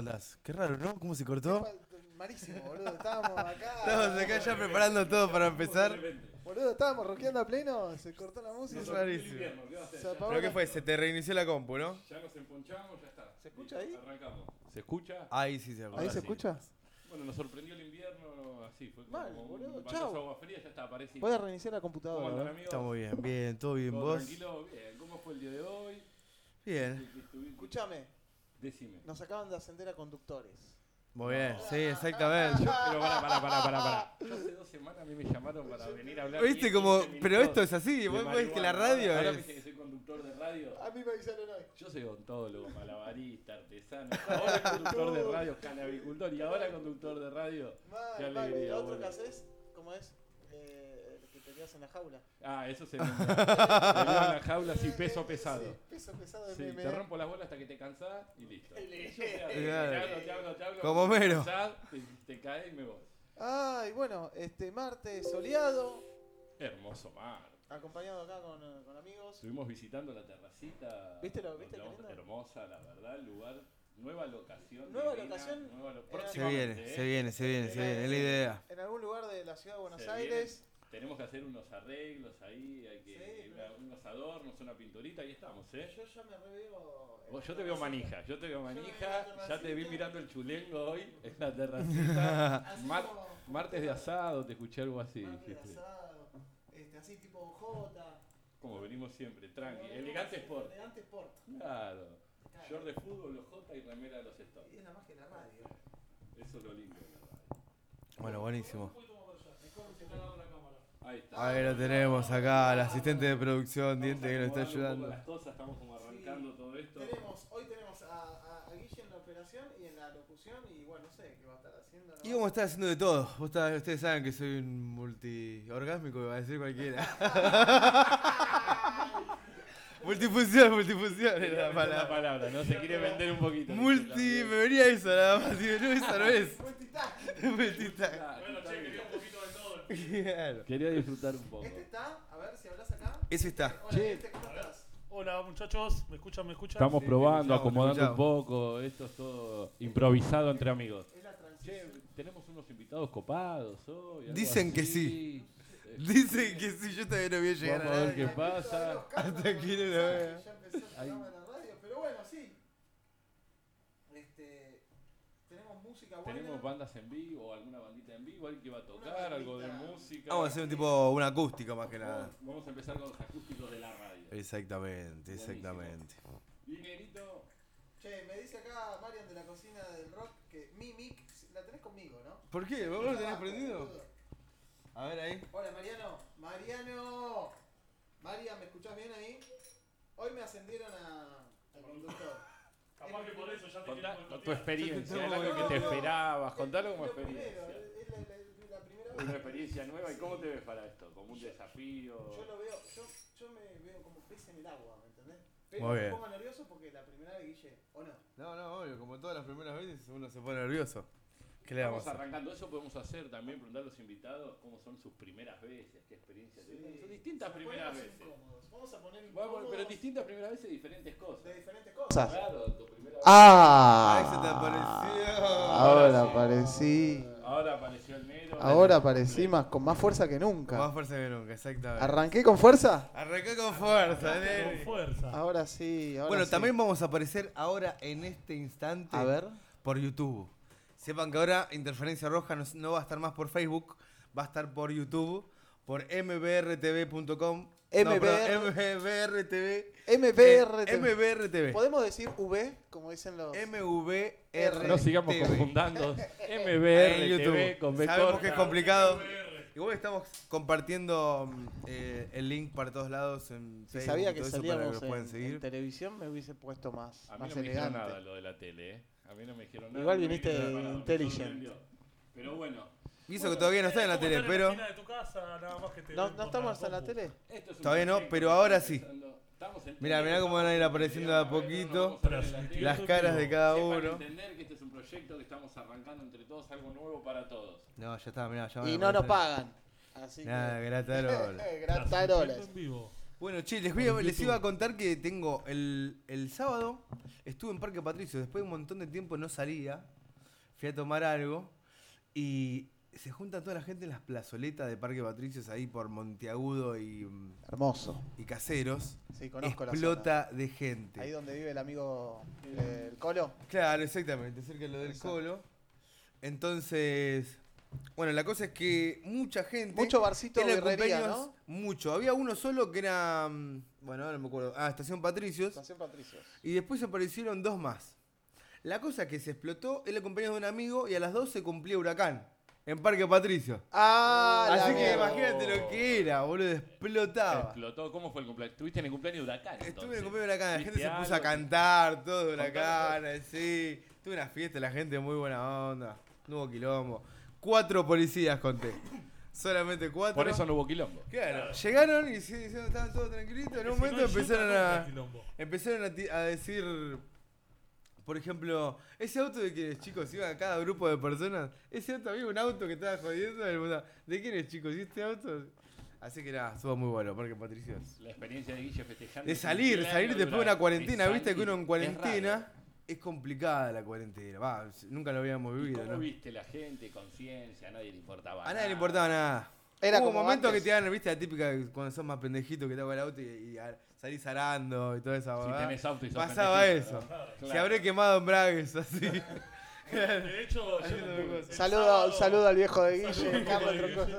Guille. ¿Cómo andás? Qué raro, ¿no? ¿Cómo se cortó? Malísimo, boludo. Estábamos acá. Estamos acá ya preparando todo para empezar. Boludo, estábamos rockeando a pleno, se cortó la música. Es rarísimo. ¿Pero qué fue? ¿Se te reinició la compu, no? Ya nos emponchamos, ya está. ¿Se escucha ahí? Arrancamos. ¿Se escucha? Ahí sí se ¿Ahí acordó. se escucha? Bueno, nos sorprendió el invierno, así, fue como Mal, un boludo, de agua fría, ya está, parecido. Voy a reiniciar la ¿Cómo computadora. andan, ¿verdad? amigos? Estamos bien, bien, todo bien. ¿Todo ¿Vos? tranquilo? Bien. ¿Cómo fue el día de hoy? Bien. Escúchame, Decime. nos acaban de ascender a conductores. Muy bien, sí, exactamente. Pero pará, pará, pará, pará, pará. Yo hace dos semanas a mí me llamaron para venir a hablar. ¿Viste 10, como.? 15 Pero minutos esto es así, de vos ves que la marihuana. radio Ahora me dicen que es. soy conductor de radio. A mí me avisaron hoy. Yo soy odontólogo, malabarista, artesano. Ahora conductor de radio, canabicultor. Y ahora conductor de radio. Qué Mal, mal. alegría, ¿El otro que haces? ¿Cómo es? Eh, que te quedas en la jaula. Ah, eso se me Me dio una jaula así, peso pesado. Sí, peso pesado de Sí, meme. te rompo las bolas hasta que te cansás y listo. Yo te, hablo, te hablo, te hablo. Como cansás, Te, te caes y me voy. Ay, bueno, este martes soleado, Hermoso mar. acompañado acá con, eh, con amigos. Estuvimos visitando la terracita. ¿Viste lo- viste? Hermosa, la verdad, el lugar. Nueva locación. Nueva divina, locación, nueva lo- eh, Se viene, ¿eh? se viene, se viene, se viene. Es la idea. En algún lugar de la ciudad de Buenos Se Aires. Tenemos que hacer unos arreglos ahí, hay que Sí, una- unos adornos, una pinturita, ahí estamos, ¿eh? Yo ya me reveo. Vos- yo te veo manija, yo te veo manija, ya te vi mirando el chulengo hoy en la terracita. Mar- como- martes de asado, te escuché algo así. Martes de asado, este, así tipo J. Como venimos siempre, tranqui. Elegante sport. Elegante sport. Claro. Claro. Short de fútbol, los J y remera de los Stones. Y es la magia de la radio. Eso es lo lindo de la radio. Bueno, buenísimo. Ahí está. Ahí lo tenemos acá, el asistente de producción, Diente, que nos está Acomodando un poco ayudando. Las cosas, estamos como arrancando todo esto. Tenemos, hoy tenemos a, a, a Guille en la operación y en la locución y bueno, no sé qué va a estar haciendo. ¿no? Y a estar haciendo de todo. Está- ustedes saben que soy un multiorgásmico, va a decir cualquiera. multifunción, multifunción es la La palabra. palabra, ¿no? Se quiere vender un poquito. Multi, me venía eso nada más. Digo, no, esa no es. Multitasking. Multitask. Bueno, che, quería un poquito. Claro. Quería disfrutar un poco. Este está, a ver si hablas acá. Ese está. Hola, Che. este, ¿cómo estás? Hola muchachos, ¿me escuchan? ¿Me escuchan? Estamos Sí, probando, escuchamos, acomodando un escuchamos. poco. Esto es todo improvisado entre amigos. Es la Che, transición. tenemos unos invitados copados hoy. algo Dicen que así. sí. Eh, Dicen que sí, yo todavía no voy a llegar Vamos a ver qué pasa. Hasta aquí no lo veo. Ya empezó el Ahí. programa de la radio, pero bueno, sí. Este, tenemos bandas en vivo o alguna bandita en vivo, alguien que va a tocar, algo de música. Vamos a hacer un tipo, una acústica más que nada. Vamos- Vamos a empezar con los acústicos de la radio. Exactamente, exactamente. Y Negrito, Che, me dice acá Marian de la cocina del rock que mi mic la tenés conmigo, ¿no? ¿Por qué? ¿Vos lo tenés prendido? A ver ahí. Hola Mariano, Mariano. María, ¿me escuchás bien ahí? Hoy me ascendieron a, al conductor. Capaz que por eso ya te contá tu experiencia, No, es algo que te esperabas, contalo como Lo experiencia. es la, la- la primera vez. Una experiencia nueva y cómo te ves para esto, como un desafío. Yo lo veo, yo, yo me veo como pez en el agua, ¿me entendés? Pero Muy me pongo nervioso porque la primera vez Guille, ¿o no? No, no, obvio, como todas las primeras veces uno se pone nervioso. ¿Qué le Vamos arrancando eso, podemos hacer también, preguntar a los invitados cómo son sus primeras veces, qué experiencia tienen. Son distintas Se primeras veces. incómodos. Vamos a poner incómodos pero distintas primeras veces diferentes cosas. de diferentes cosas. Claro, tu primera vez. Ah, Ahí se te apareció. Ahora sí. aparecí. Ahora apareció el negro. Ahora aparecí más, con más fuerza que Con nunca. más fuerza que nunca, exactamente. ¿Arranqué con fuerza? Arrancó con fuerza, Con nene. fuerza. Ahora sí, ahora Bueno, sí. también vamos a aparecer ahora en este instante A ver. por YouTube. Sepan que ahora Interferencia Roja no, no va a estar más por Facebook, va a estar por YouTube, por mbrtv.com. MBR. MBRTV. MBR. Eh, MBRTV. ¿Podemos decir V, como dicen los...? MVR. No sigamos confundando. En MBR, YouTube. TV con B Sabemos corta. que es complicado. Igual estamos compartiendo eh, el link para todos lados en Si Facebook sabía que todo eso para salíamos lo puedan en, seguir. en televisión, me hubiese puesto más, A mí más no me dijeron elegante. nada lo de la tele, ¿eh? A mí no me dijeron nada. Igual no viniste nada, sorprendió. Pero bueno, Y eso que todavía no está en la tele, pero. En la esquina de tu casa, nada más que te ¿No, estamos en la tele? esto es un Todavía no, pero ahora sí. en Mirá, cómo van a ir apareciendo de a poquito. Las caras de cada uno. entender que este es un proyecto que estamos arrancando entre todos, algo nuevo para todos. No, ya está, mirá, ya van Y no nos pagan. Así Nada, que... Gratarolas. en vivo. Bueno, che, les, voy a- les iba a contar que tengo el, el sábado, estuve en Parque Patricio, después de un montón de tiempo no salía, fui a tomar algo y se junta toda la gente en las plazoletas de Parque Patricios ahí por Monteagudo y, Hermoso. y Caseros. Sí, conozco la Explota de zona. gente. Ahí donde vive el amigo eh, el Colo. Claro, exactamente, cerca de lo del colo. Entonces, bueno, la cosa es que mucha gente. Mucho barcito cumpleaños, ¿no? Mucho. Había uno solo que era. mm, Bueno, ahora no me acuerdo. Ah, Estación Patricios. Estación Patricios. Y después aparecieron dos más. La cosa que se explotó, era el cumpleaños de un amigo y a las 2 se cumplía Huracán. En Parque Patricio. Ah, Así que mierda. imagínate lo que era, boludo. Explotaba. Explotó. ¿Cómo fue el cumpleaños? Estuviste en el cumpleaños de Huracán. Estuve en el cumpleaños de Huracán, la gente ¿Viste se puso a cantar, todo de Huracán, así. Tuve una fiesta, la gente muy buena onda. No hubo quilombo. Cuatro policías conté. Solamente cuatro. Por eso no hubo quilombo. Claro, llegaron y se, se- estaban todos tranquilitos. En un Si no momento empezaron a. quilombo. Empezaron a, ti- a decir, por ejemplo, ese auto de quienes chicos iban a cada grupo de personas, ese auto había un auto que estaba jodiendo, y el mundo, ¿de quién es chicos? ¿Y este auto? Así que nada, estuvo muy bueno, Parque Patricios. La experiencia de Guille festejando. De salir, salir después de una cuarentena, viste que uno en cuarentena. Es, complicada la cuarentena, va, nunca lo habíamos ¿Y vivido, ¿Cómo ¿no? viste la gente? Conciencia, a nadie le importaba. A nadie le nada. importaba nada. Era Hubo como momentos antes. que te dan, viste, la típica que cuando sos más pendejito que te hago el auto y, y a- salís arando y toda esa Si tenés auto y sos Pasaba pendejito, eso. ¿no? Se habré quemado en bragues, así. De hecho, yo- el. Saludo, sábado- saludo al viejo de Saludo Guille. al viejo de Troncoso.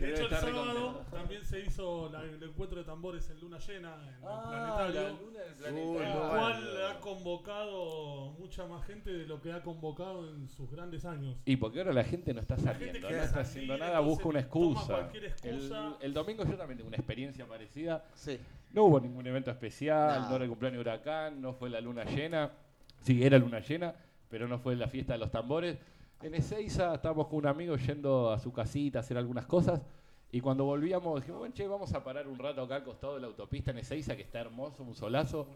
De hecho, el estar sábado recontento. también se hizo la- el encuentro de tambores en luna llena, en el Ah, planetario. la luna del Uy, El no, planetario. cual ha convocado mucha más gente de lo que ha convocado en sus grandes años. Y porque ahora la gente no está La saliendo, no quiere está salir, haciendo nada, entonces busca una toma excusa. cualquier excusa. El, el domingo yo también tengo una experiencia parecida. Sí. No hubo ningún evento especial, No. no era el cumpleaños de Huracán, no fue la luna llena. Sí, era luna llena, pero no fue la fiesta de los tambores. En Ezeiza estábamos con un amigo yendo a su casita a hacer algunas cosas. Y cuando volvíamos dijimos, bueno, che, vamos a parar un rato acá al costado de la autopista en Ezeiza, que está hermoso, un solazo.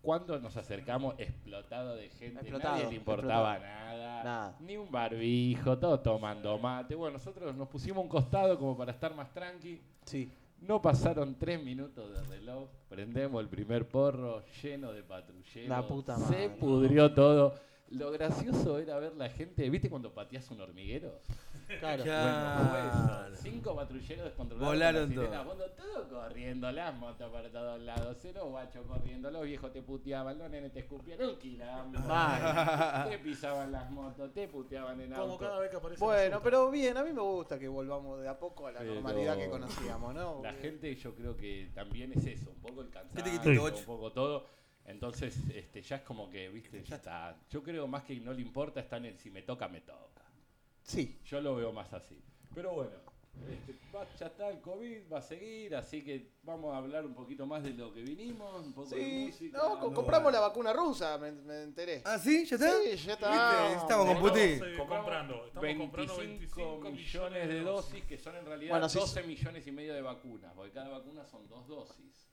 Cuando nos acercamos, explotado de gente, Explotado, nadie le importaba nada, Nada. ni un barbijo, todos tomando mate. Bueno, nosotros nos pusimos un costado como para estar más tranqui. Sí. No pasaron tres minutos de reloj, prendemos el primer porro lleno de patrulleros. La puta Se madre. pudrió todo. Lo gracioso era ver la gente, ¿viste cuando pateas un hormiguero? Claro. Bueno, fue eso. Cinco patrulleros descontrolados. Volaron con todo corriendo, las motos para todos lados, cero guachos corriendo, los viejos te puteaban, los nenes te escupían, un quilombo. Te pisaban las motos, te puteaban en Como auto. cada vez que aparece. Bueno, pero bien, a mí me gusta que volvamos de a poco a la Pero- normalidad que conocíamos, ¿no? La gente yo creo que también es eso, un poco el cansancio, un poco todo. Entonces, este, ya es como que, viste, ya está. Yo creo más que no le importa, está en el si me toca, me toca. Sí. Yo lo veo más así. Pero bueno, este, va- ya está el COVID, va a seguir, así que vamos a hablar un poquito más de lo que vinimos, un poco de Sí. música. No, co- no, compramos bueno. la vacuna rusa, me, me enteré. ¿Ah, sí? ¿Ya está? Sí, ya está. ¿Viste? Estamos con Estamos, Putin. eh, Compramos comprando. Estamos comprando 25 millones de dosis, que son en realidad Bueno, sí. 12 millones y medio de vacunas, porque cada vacuna son dos dosis.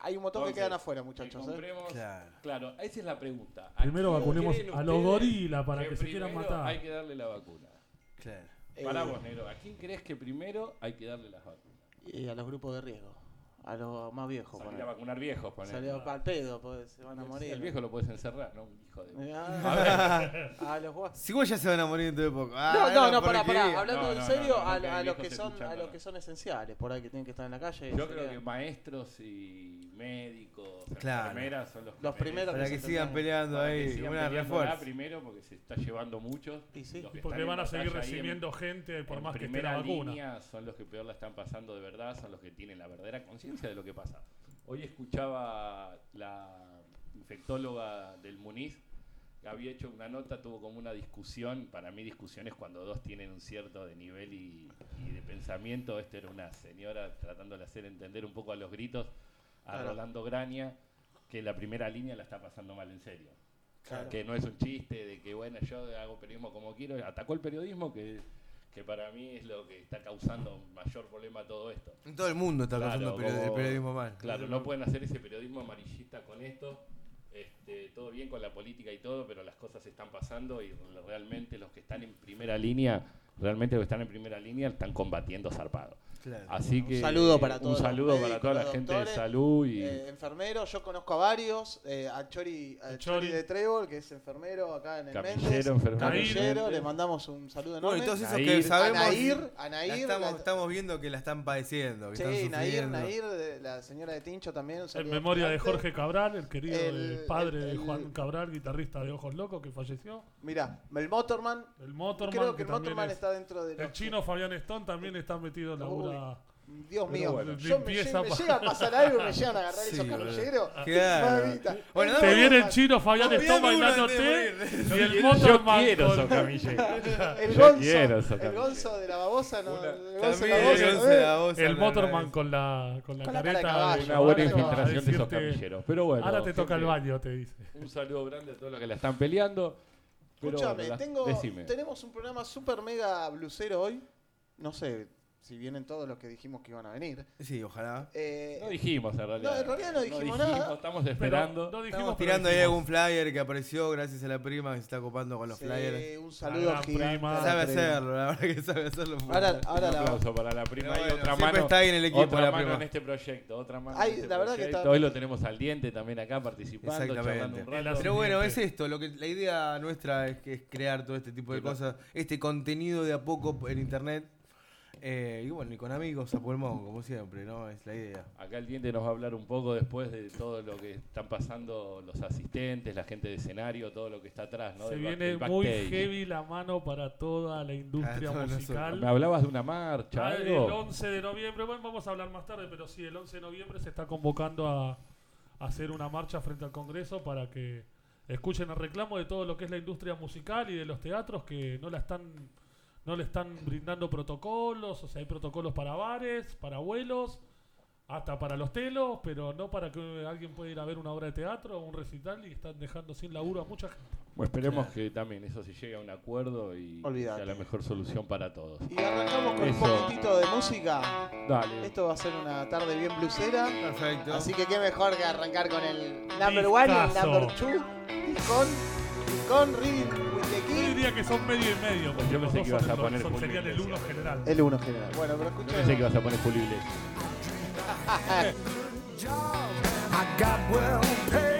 Hay un montón que Entonces, quedan afuera, que muchachos. ¿eh? compremos- Claro. Claro, esa es la pregunta. ¿A Primero vacunemos a los gorilas para que se quieran matar. Hay que darle la vacuna. Claro. Eh, Para vos, negro. ¿A quién crees que primero hay que darle las vacunas? Y a los grupos de riesgo. A los más viejos. Salir a vacunar viejos, poner. Salió al pedo, pues se van a morir. El viejo lo puedes encerrar, ¿no? Un hijo de. Ah, a los guas- Si vos ya se van a morir dentro de poco. Ah, No, no, no, pará, pará. Hablando No, en serio, no, no, a, el los que son escucha a los que son esenciales, por ahí que tienen que estar en la calle. Yo creo que maestros y médicos, Claro. enfermeras son los, Los que primeros Para se que sigan peleando Para que ahí. sigan Una refuerzo. primero porque se está llevando muchos. Y sí. Los que Porque van en a seguir en- recibiendo gente por en más que esté la vacuna. son los que peor la están pasando de verdad, son los que tienen la verdadera conciencia de lo que pasa. Hoy escuchaba la infectóloga del Muniz, que había hecho una nota, tuvo como una discusión, para mí discusión es cuando dos tienen un cierto de nivel y, y de pensamiento, esta era una señora tratando de hacer entender un poco a los gritos a Claro. Rolando Graña que la primera línea la está pasando mal en serio Claro. que no es un chiste, de que bueno, yo hago periodismo como quiero, atacó el periodismo que, que para mí es lo que está causando mayor problema a todo esto. En todo el mundo está Claro, causando period- el periodismo mal. Claro, no pueden hacer ese periodismo amarillista con esto, este, todo bien con la política y todo, pero las cosas están pasando y realmente los que están en primera línea realmente los que están en primera línea están combatiendo zarpado. Claro. Así que saludo para un todos los saludo para toda la gente de salud y Eh, enfermeros, yo conozco a varios, eh, a Chori, Chori Chori. de Trébol, que es enfermero acá en el Méndez. Camillero, enfermero. Le mandamos un saludo Bueno, enorme. y todos esos Nair. que sabemos. a Nair, la a Nair, estamos, la- estamos viendo que la están padeciendo. Que sí, están Nair. Nair, de- la señora de Tincho también. un En memoria de. Jorge Cabral, el querido El- padre el- de el- Juan Cabral, guitarrista de Ojos Locos, que falleció. Mira, el Motorman, El Motorman, creo que el Motorman es- está dentro de El chino Fabián Stone también está metido en la Dios mío, bueno. yo me, llega a pasar algo y me llegan a agarrar Sí, esos camilleros. Claro. Bueno, El Te viene el chino Fabián Luna bailándote y el Yo Motorman quiero con- esos camilleros. El Yo gonzo, quiero esos el camilleros. gonzo de la babosa, no, Una- el gonzo de la el babosa. gonzo de ¿eh? la voz el la Motorman con la, con la Con la careta caballo. una buena Ahora infiltración de esos camilleros. Pero bueno, Ahora te toca el baño, te dice. Un saludo grande a todos los que la están peleando. Escúchame, la- tengo, tenemos un programa super mega blusero hoy. No sé si vienen todos los que dijimos que iban a venir. Sí, ojalá. Eh, No dijimos en realidad. No, en realidad no dijimos nada. Estamos Pero esperando. no dijimos, Estamos tirando ahí algún flyer que apareció gracias a la prima que se está copando con los sí, flyers. un saludo gigante. prima. la Sabe hacerlo, la verdad que sabe hacerlo. Ahora, ahora un la, aplauso para la prima Pero y bueno, otra siempre mano. está ahí en el equipo otra la mano prima. en este proyecto, otra mano Ay, en este la verdad que proyecto. está- Hoy lo tenemos al diente también acá participando, Exactamente. un rato. Pero bueno, es esto, lo que la idea nuestra es que es crear todo este tipo de cosas, este contenido de a poco en internet. Eh, y bueno, y con amigos a pulmón, como siempre, ¿no? Es la idea. Acá el diente nos va a hablar un poco después de todo lo que están pasando los asistentes, la gente de escenario, todo lo que está atrás, ¿no? Se Del viene muy heavy la mano para toda la industria todos musical. ¿Me hablabas de una marcha, Ah, el algo? 11 de noviembre, bueno, vamos a hablar más tarde, pero sí, el 11 de noviembre se está convocando a, a hacer una marcha frente al Congreso para que escuchen el reclamo de todo lo que es la industria musical y de los teatros que no la están no le están brindando protocolos, o sea, hay protocolos para bares, para vuelos, hasta para los telos, pero no para que alguien pueda ir a ver una obra de teatro o un recital y están dejando sin laburo a mucha gente. Bueno, esperemos que también eso se llegue a un acuerdo y sea la mejor solución para todos. y arrancamos con Eso. un poquitito de música. Dale. Esto va a ser una tarde bien blusera. Perfecto. Así que qué mejor que arrancar con el number one y el Discazo. number two. Y con, con Reading with the Yo diría que son medio y medio, porque Yo los pensé dos que ibas son a el- poner son- Julio serían el uno general. El uno general. Bueno, pero Yo pensé que ibas a poner Julio Iglesias. I got well paid.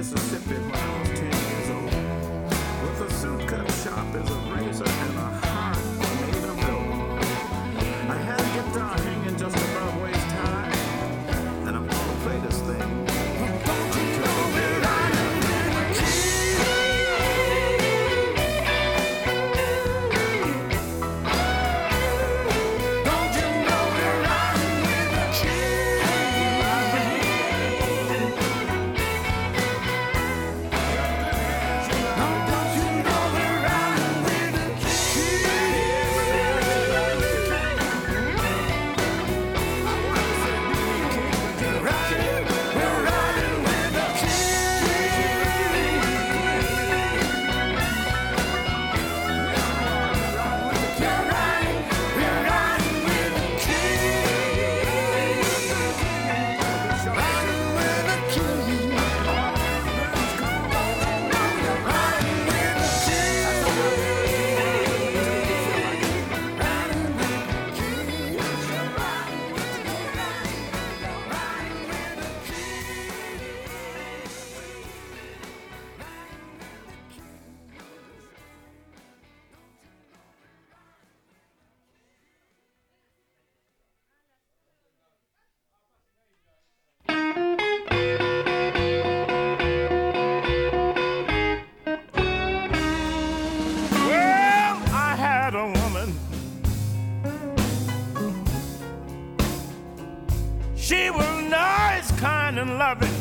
cabeça você pegou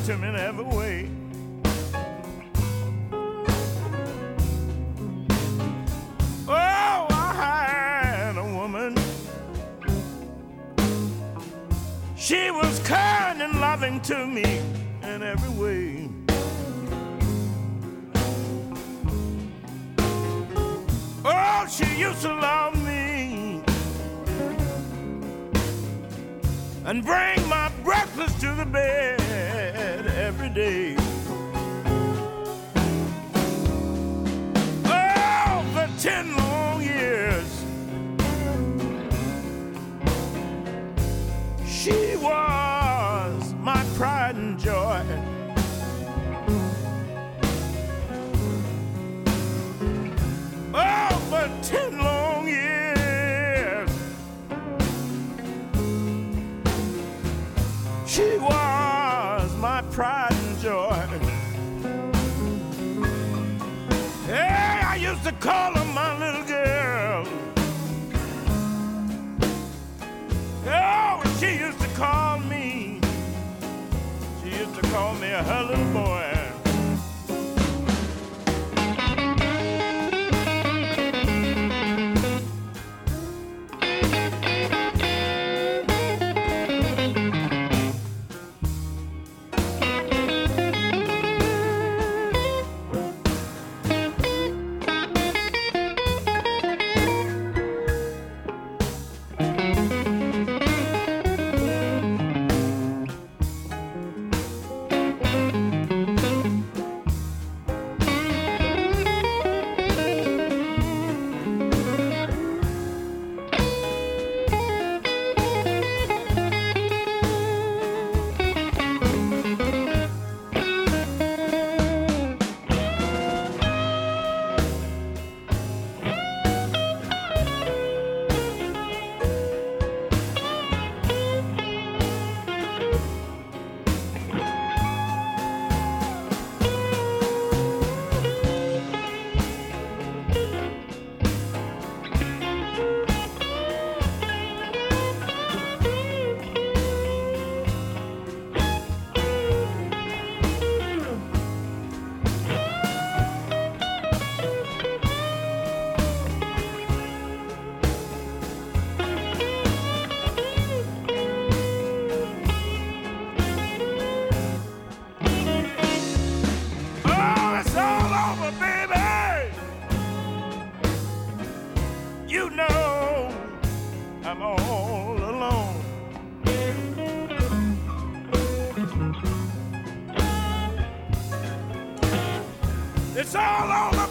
him in every way. Oh, I had a woman. She was kind and loving to me in every way. Oh, she used to love me and bring It's all over.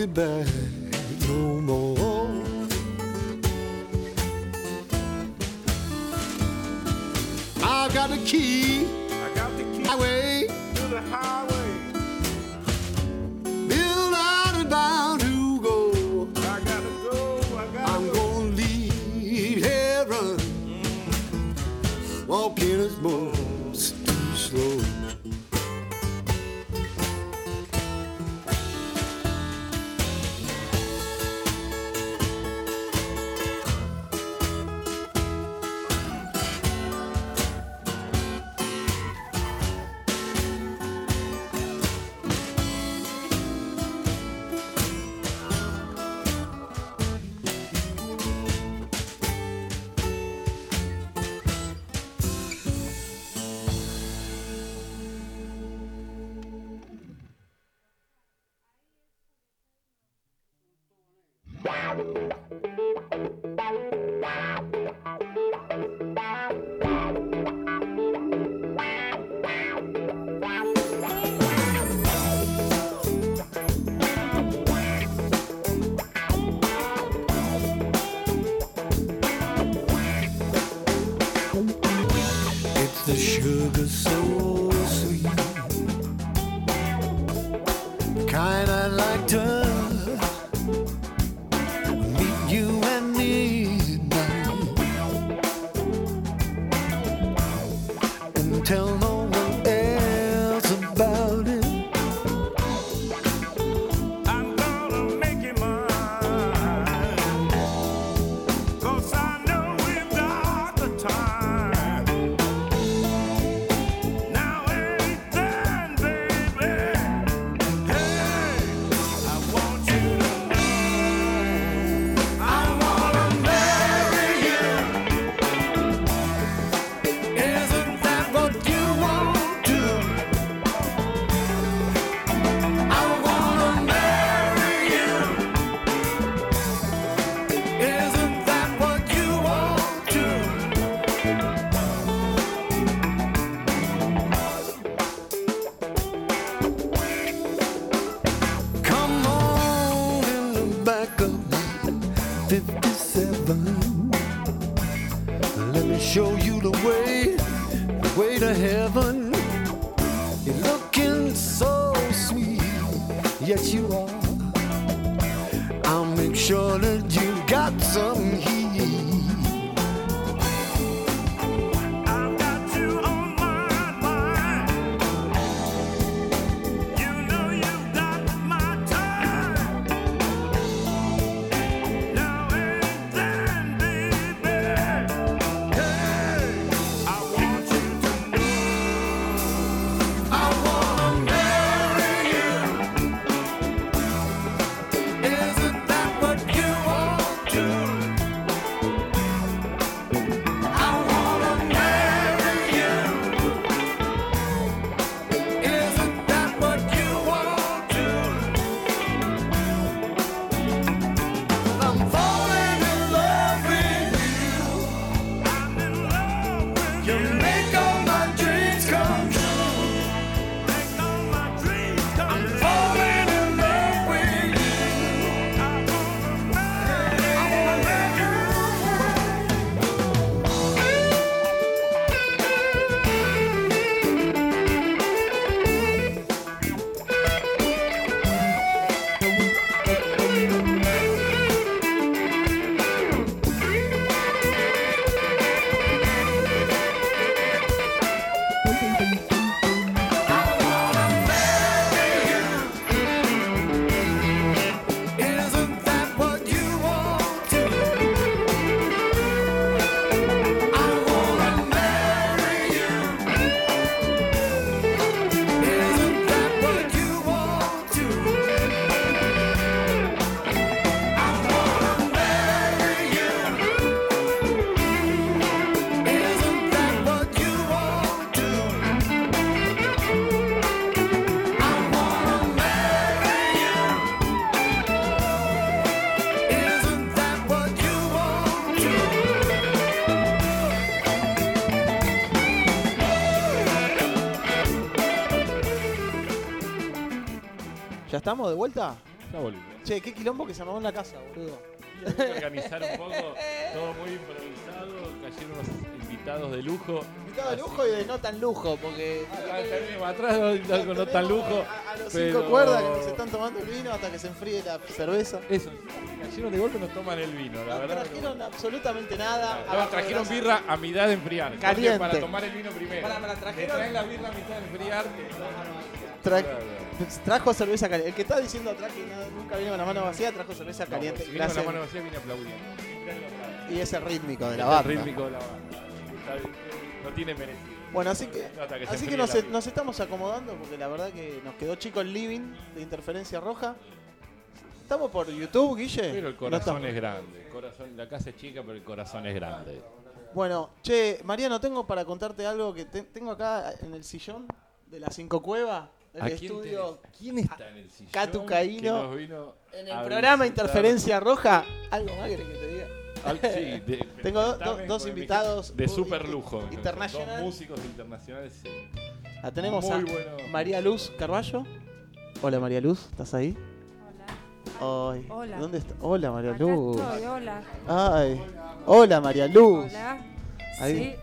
Be back no more. I've got the key, estamos de vuelta? Ya volvimos. Che, qué quilombo que se armó en la casa, boludo. Hay que organizar un poco, todo muy improvisado, cayeron unos invitados de lujo. Invitado de lujo y de no tan lujo, porque. Acá tenemos atrás algo no tan lujo. A, a los pero- cinco cuerdas que nos están tomando el vino hasta que se enfríe la cerveza. Eso, cayeron de golpe nos toman el vino, la No verdad. trajeron absolutamente nada. No, trajeron birra a mitad de enfriar. Caliente. Para tomar el vino primero. Pará, Te trajeron- traen la birra a mitad de enfriar. Tra- Claro. Trajo cerveza caliente. El que está diciendo atrás que nunca viene con la mano vacía, trajo cerveza No, caliente. si viene con la mano vacía, viene aplaudiendo. Y ese rítmico de la Es banda. el rítmico de la bien, No tiene merecido. Bueno, así que, así que enfríe nos, estamos acomodando porque la verdad que nos quedó chico el living de interferencia roja. Estamos por YouTube, Guille. Pero el corazón es grande. El corazón, la casa es chica, pero el corazón es grande. Bueno, che, Mariano, tengo para contarte algo que te- tengo acá en el sillón de la Cinco Cueva, del ¿A quién estudio. tenés? ¿Quién está en el sillón? Catu que Caíno, nos vino En el programa visitar? Interferencia Roja, algo más querés que te diga. Al- sí, de- Tengo do- do- presentame dos invitados De super lujo. internacional. Dos músicos internacionales. sí. La tenemos Muy a bueno. María Luz Carballo. Hola María Luz, ¿estás ahí? Ay, Hola. ¿Dónde está? Hola María Acá Luz. estoy, hola. Ay. Hola María Luz. Hola. Ahí,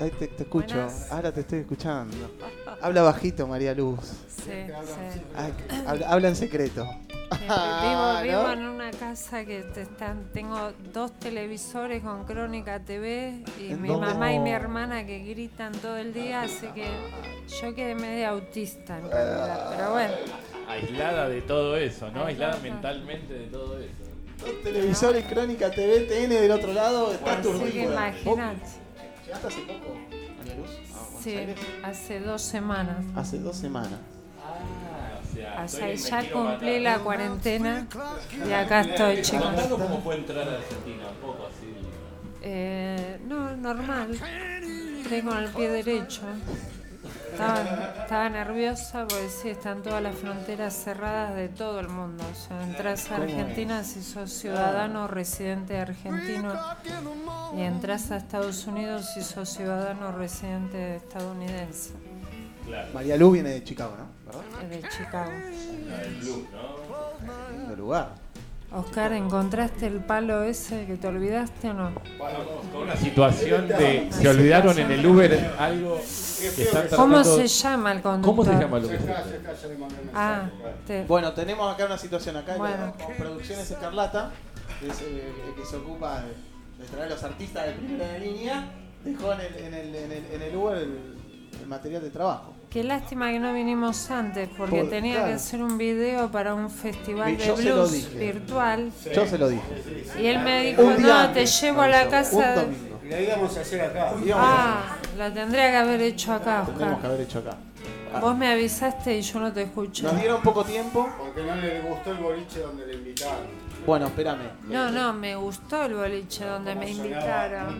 ahí te, te escucho. Buenas. Ahora te estoy escuchando. Habla bajito María Luz. Sí, sí, sí. Ay, habla, habla en secreto. Ah, vivo, vivo ¿no? en una casa que te están, tengo dos televisores con Crónica TV y ¿En mi dónde? mamá y mi hermana que gritan todo el día, así que yo quedé medio autista en realidad, pero bueno. Aislada de todo eso, ¿no? Aislada Aislada. mentalmente de todo eso. Dos televisores, Crónica TV, TN del otro lado. Está Así que aturdido. imagínate. ¿Vos ¿Llegaste hace poco, María Luz? a Buenos Sí, Aires? hace dos semanas. Hace dos semanas. Ah, o sea, O estoy sea, en ya cumplí matar. la cuarentena y acá estoy, chicos. Contanos cómo fue entrar a Argentina, un poco así. Eh, no, normal. Con el pie derecho. Estaba, estaba nerviosa porque sí, están todas las fronteras cerradas de todo el mundo. O sea, entras a Argentina si sos ciudadano o residente argentino y entras a Estados Unidos si sos ciudadano o residente estadounidense. Claro, María Luz viene de Chicago, ¿no? ¿Verdad? Es de Chicago. la del blues, ¿no? Lindo lugar. Oscar, ¿encontraste el palo ese que te olvidaste o no? Con una situación de. Se olvidaron en el Uber algo que están ¿Cómo tratando- se llama el conductor? ¿Cómo se llama que se Ah, te- Bueno, tenemos acá una situación acá Bueno. con Producciones Escarlata, que es eh, el que se ocupa de, de traer los artistas de primera línea, dejó en el, en el, en el, en el Uber el, el material de trabajo. Qué lástima que no vinimos antes, porque Por- tenía claro. que hacer un video para un festival de blues virtual. Yo se lo dije. Y él me dijo, Un no, te llevo a la Un casa. domingo. Y la íbamos a hacer acá. Ah, la tendría que haber hecho acá, Tendríamos que Oscar. haber hecho acá. Ah, Vos me avisaste y yo no te escuché. Nos dieron poco tiempo. Porque no le gustó el boliche donde le invitaron. Bueno, espérame. No, no, me gustó el boliche donde me invitaron.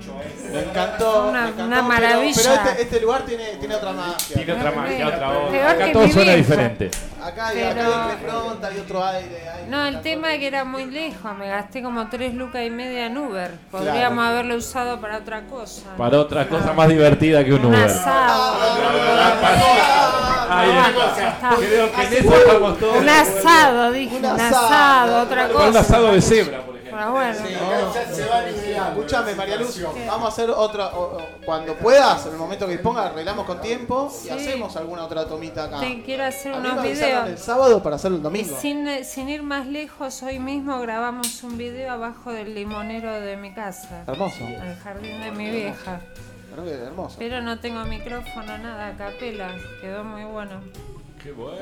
Me encantó. Una- me encantó, una pero- maravilla. Pero, este, este lugar tiene, tiene otra magia. Tiene otra magia, otra onda. Acá que todo suena vieja. diferente. Acá, hay- Pero- acá hay impronta, hay otro aire. hay- No, el tema es que era muy lejos, me gasté como tres lucas y media en Uber. Podríamos Claro. haberlo usado para otra cosa. Para otra cosa más divertida que un Un Uber. ya está. creo que en eso estamos todos. Un asado, dije, Un asado. otra cosa. Asado de cebra, por ejemplo. Pero bueno, Ya se va María Luz, vamos a hacer otra. o- o- cuando puedas, en el momento que disponga, arreglamos con tiempo y Sí. hacemos alguna otra tomita acá. te quiero hacer A mí me unos avisaron el videos. sábado para hacerlo el Y domingo. sin, eh, sin ir más lejos, hoy mismo grabamos un video abajo del limonero de mi casa, Hermoso. en el jardín de mi vieja. Creo que hermoso. Pero no tengo micrófono, nada, a capela. Quedó muy bueno. Qué bueno.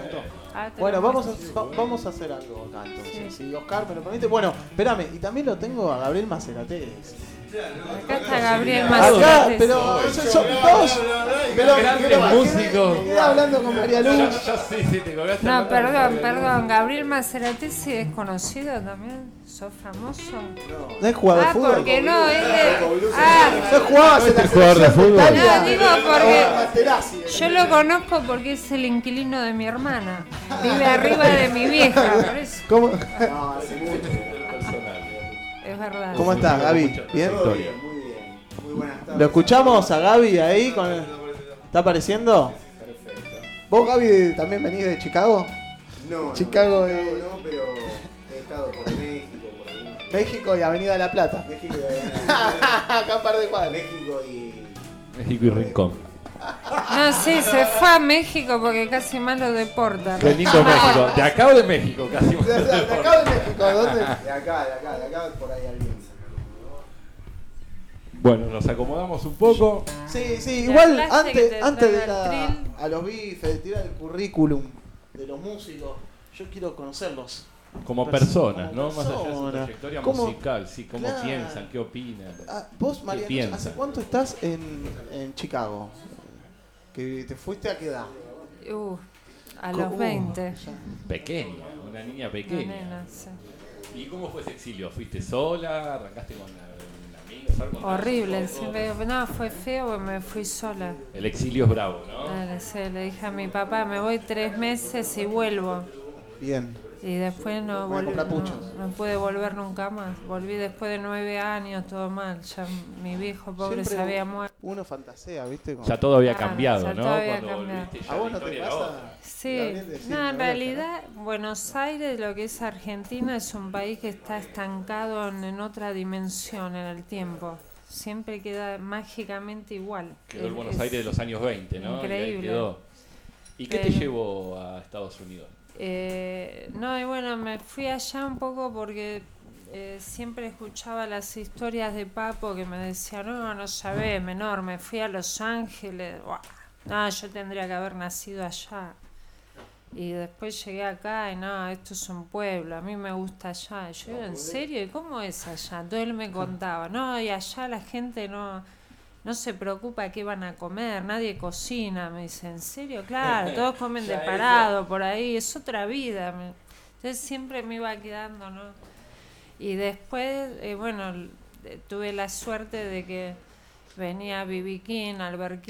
Ah, Bueno, vamos a, muestro. va- vamos a hacer algo acá entonces. Sí. Si Oscar me lo permite. Bueno, espérame, y también lo tengo a Gabriel Macerates. Acá está Gabriel Acá, Macerates. pero son, son dos. Pero Grandes pero- músicos. me quedé hablando con María Luz. ya sí, sí, te colgaste No, perdón, perdón. Gabriel Macerates sí es conocido también. ¿Sos famoso? ¿No es jugador de Ah, fútbol? porque no, es de... Ah, ¿No jugabas en la ¿Es jugador de fútbol? No, digo porque- Ah, yo lo conozco porque es el inquilino de mi hermana. Vive arriba de mi vieja, por eso. ¿Cómo, No, hace mucho. Es verdad. ¿Cómo estás, Gaby? ¿Bien? Todo bien, muy bien. Muy buenas tardes. ¿Lo escuchamos a Gaby ahí? Con... ¿Está apareciendo? Perfecto. ¿Vos, Gaby, también venís de Chicago? No, Chicago no, no, pero he estado por México, y Avenida de la Plata. México y Acá un par de cuadras. México y... México y Rincón. No, sí, se fue a México porque casi más lo deporta. Qué lindo México. De acá o de México, casi. De, de- de acá de México, ¿dónde? De acá, de acá, de acá, por ahí alguien. Bueno, nos acomodamos un poco. Sí, sí, La igual antes, te antes de la- a los bifes, de tirar el currículum de los músicos, yo quiero conocerlos. Como Pers- personas, como ¿no? Más allá de su trayectoria ¿Cómo? musical, sí, cómo Claro. piensan, qué opinan. Ah, vos, Mariano? ¿hace cuánto estás en, en Chicago? ¿Que te fuiste a qué edad? Uh, a los uh, 20. ya. Pequeña, una niña Una pequeña. nena, sí. ¿Y cómo fue ese exilio? ¿Fuiste sola? ¿Arrancaste con amigos? ¿Algo más? Horrible. ¿Todo? siempre no, fue feo porque me fui sola. El exilio es bravo, ¿no? Sí, le dije a mi papá, me voy tres meses y vuelvo. Bien. Y después no no, no pude volver nunca más. Volví después de nueve años, todo mal. Ya mi viejo pobre Siempre se había muerto. Uno fantasea, ¿viste? Ya todo había Claro, cambiado, ya ¿no? todo había Cuando cambiado. ¿A vos no te pasa? otra. Sí, no, en realidad Buenos Aires, lo que es Argentina, es un país que está estancado en, en otra dimensión en el tiempo. Siempre queda mágicamente igual. Quedó el Buenos es- Aires de los años 20, ¿no? Y ahí increíble. quedó. ¿Y qué te llevó a Estados Unidos? Eh, no, y bueno, me fui allá un poco porque eh, siempre escuchaba las historias de Papo que me decía, no, no sabés, menor, me fui a Los Ángeles. Buah, No, yo tendría que haber nacido allá. Y después llegué acá y no, esto es un pueblo, a mí me gusta allá. Y yo, ¿en serio? ¿Y cómo es allá? Entonces él me contaba, no, y allá la gente no, no se preocupa qué van a comer, nadie cocina. Me dice, ¿en serio? Claro, todos comen de parado por ahí, es otra vida. Entonces siempre me iba quedando, ¿no? Y después, eh, bueno, eh, tuve la suerte de que venía B.B. King, Albert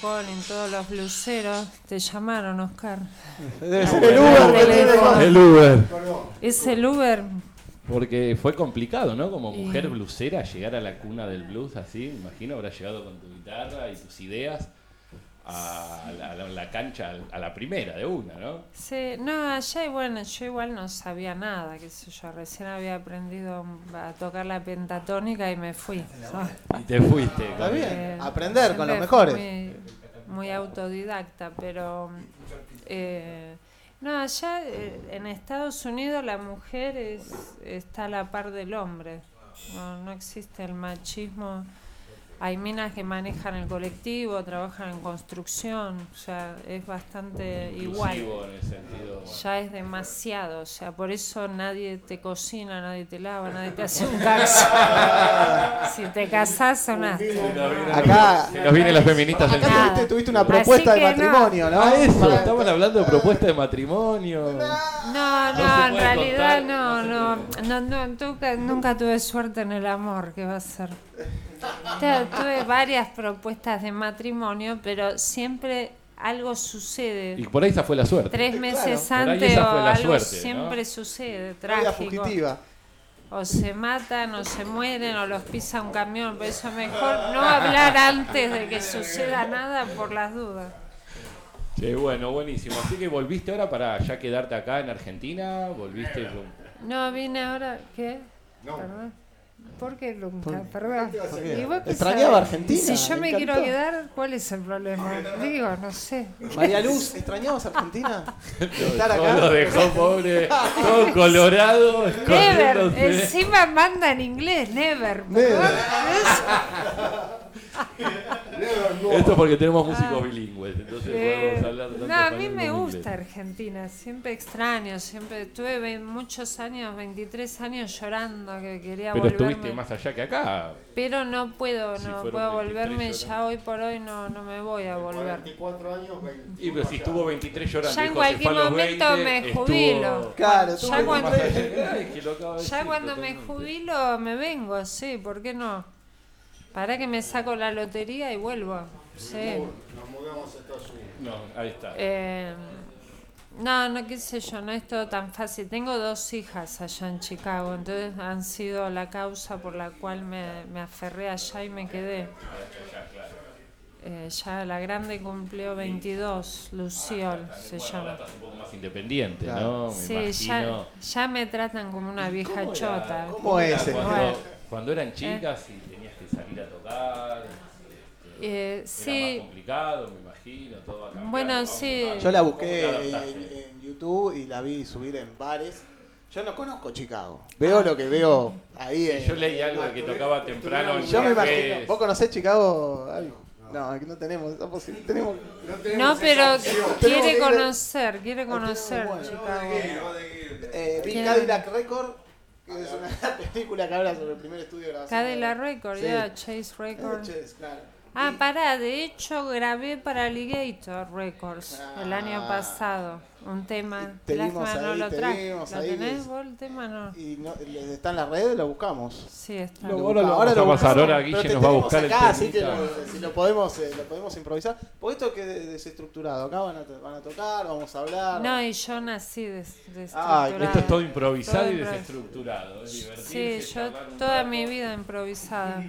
Collins, todos los bluseros. Te llamaron, Oscar. Debe ser el Uber El Uber. Es el Uber. Porque fue complicado, ¿no? Como Y- mujer blusera, llegar a la cuna del blues así. Me imagino habrás llegado con tu guitarra y tus ideas a la, a la- la cancha, a la primera de una, ¿no? Sí, no, allá y bueno, yo igual no sabía nada, qué sé yo, recién había aprendido a tocar la pentatónica y me fui. Y te fuiste. Está bien. Eh, aprender con los mejores. Muy, muy autodidacta, pero eh, no, allá eh, en Estados Unidos la mujer es, está a la par del hombre. No, no existe el machismo. Hay minas que manejan el colectivo, trabajan en construcción, o sea, es bastante igual. en el sentido. Ya es demasiado, o sea, por eso nadie te cocina, nadie te lava, nadie te hace un caso. si te casás, sonaste. Acá, Se nos vienen las feministas acá tuviste, tuviste una propuesta de no. matrimonio, ¿no? Ah, eso, estaban hablando de propuesta de matrimonio. No, No no, en realidad contar, no, no no, no, no, nunca, nunca tuve suerte en el amor, ¿qué va a ser? Tuve varias propuestas de matrimonio, pero siempre algo sucede. Y por ahí esa fue la suerte. Tres meses antes o algo suerte, ¿no? siempre sucede, trágico. fugitiva. O se matan, o se mueren, o los pisa un camión. Por eso es mejor no hablar antes de que suceda nada por las dudas. Che, bueno, buenísimo. Así que volviste ahora para ya quedarte acá en Argentina. Volviste. No, vine ahora. ¿Qué? Perdón. ¿Por qué nunca? Perdón. Extrañaba? Argentina, Si yo me me quiero quedar, ¿cuál es el problema? Digo, no sé. María Luz, ¿extrañabas Argentina? Estar acá. lo dejó pobre, todo colorado, Never. Encima manda en inglés, never. Never. Esto porque tenemos músicos bilingües, entonces Eh, podemos hablar tanto no, a mí me gusta inglés. Argentina, siempre extraño, siempre tuve ve- muchos años, 23 años llorando que quería Pero volverme. estuviste más allá que acá. Pero no puedo, Si no puedo 23 volverme, llorando. ya hoy por hoy no, no me voy a volver. 24 años, 20. Y pero si estuvo 23 llorando. Ya en cualquier momento 20, me estuvo- jubilo. Claro, tú Ya cuando- Más allá- Ay, que lo acabo de Ya decir, cuando me jubilo me vengo, sí, ¿por qué no? Para que me saco la lotería y vuelvo. Sí. Nos mudamos a Estados Unidos. No, ahí está. Eh, no, no qué sé yo, no es todo tan fácil. Tengo dos hijas allá en Chicago, entonces han sido la causa por la cual me, me aferré allá y me quedé. Eh, ya la grande cumplió 22, Luciol se Bueno, ahora llama. estás un poco más independiente, Claro. ¿no? Me Sí, imagino. ya, ya me tratan como una vieja ¿Cómo era- chota. ¿Cómo es? Cuando, cuando eran chicas y salir a tocar. Eh, Era sí, más complicado, me imagino, todo Bueno, sí. Yo la ¿cómo busqué en, en YouTube y la vi subir en bares. Yo no conozco Chicago. Veo lo que veo ahí. en- Yo leí algo de que tocaba temprano en Yo me imagino. ¿Vos conocés Chicago? Ay, No, aquí no tenemos posibilidad. Tenemos... no, pero Tenemos quiere que ir- conocer, quiere conocer bueno. Chicago. Eh. Cadillac Record, es una película que habla sobre el primer estudio de grabación. Cadillac Record, ya, Chase Record. Chess, claro. Ah, Y- pará, de hecho grabé para Alligator Records el año Ah. pasado. Un tema. Te Lástima no lo te traje. vimos ¿Lo ahí, tenés les- vos el tema? No. Y no, ¿Está en las redes? Lo buscamos. Sí, está. Lo Ahora lo buscamos, vamos a lo pasar, ahora Guille te nos va a buscar el acá, así que lo, si lo podemos, eh, lo podemos improvisar. Porque esto que es desestructurado. Acá van a, van a tocar, vamos a hablar. No, y yo nací des- Ay, desestructurada. Esto es todo improvisado Todo y desestructurado. Es Sí, yo toda rato, mi vida improvisada.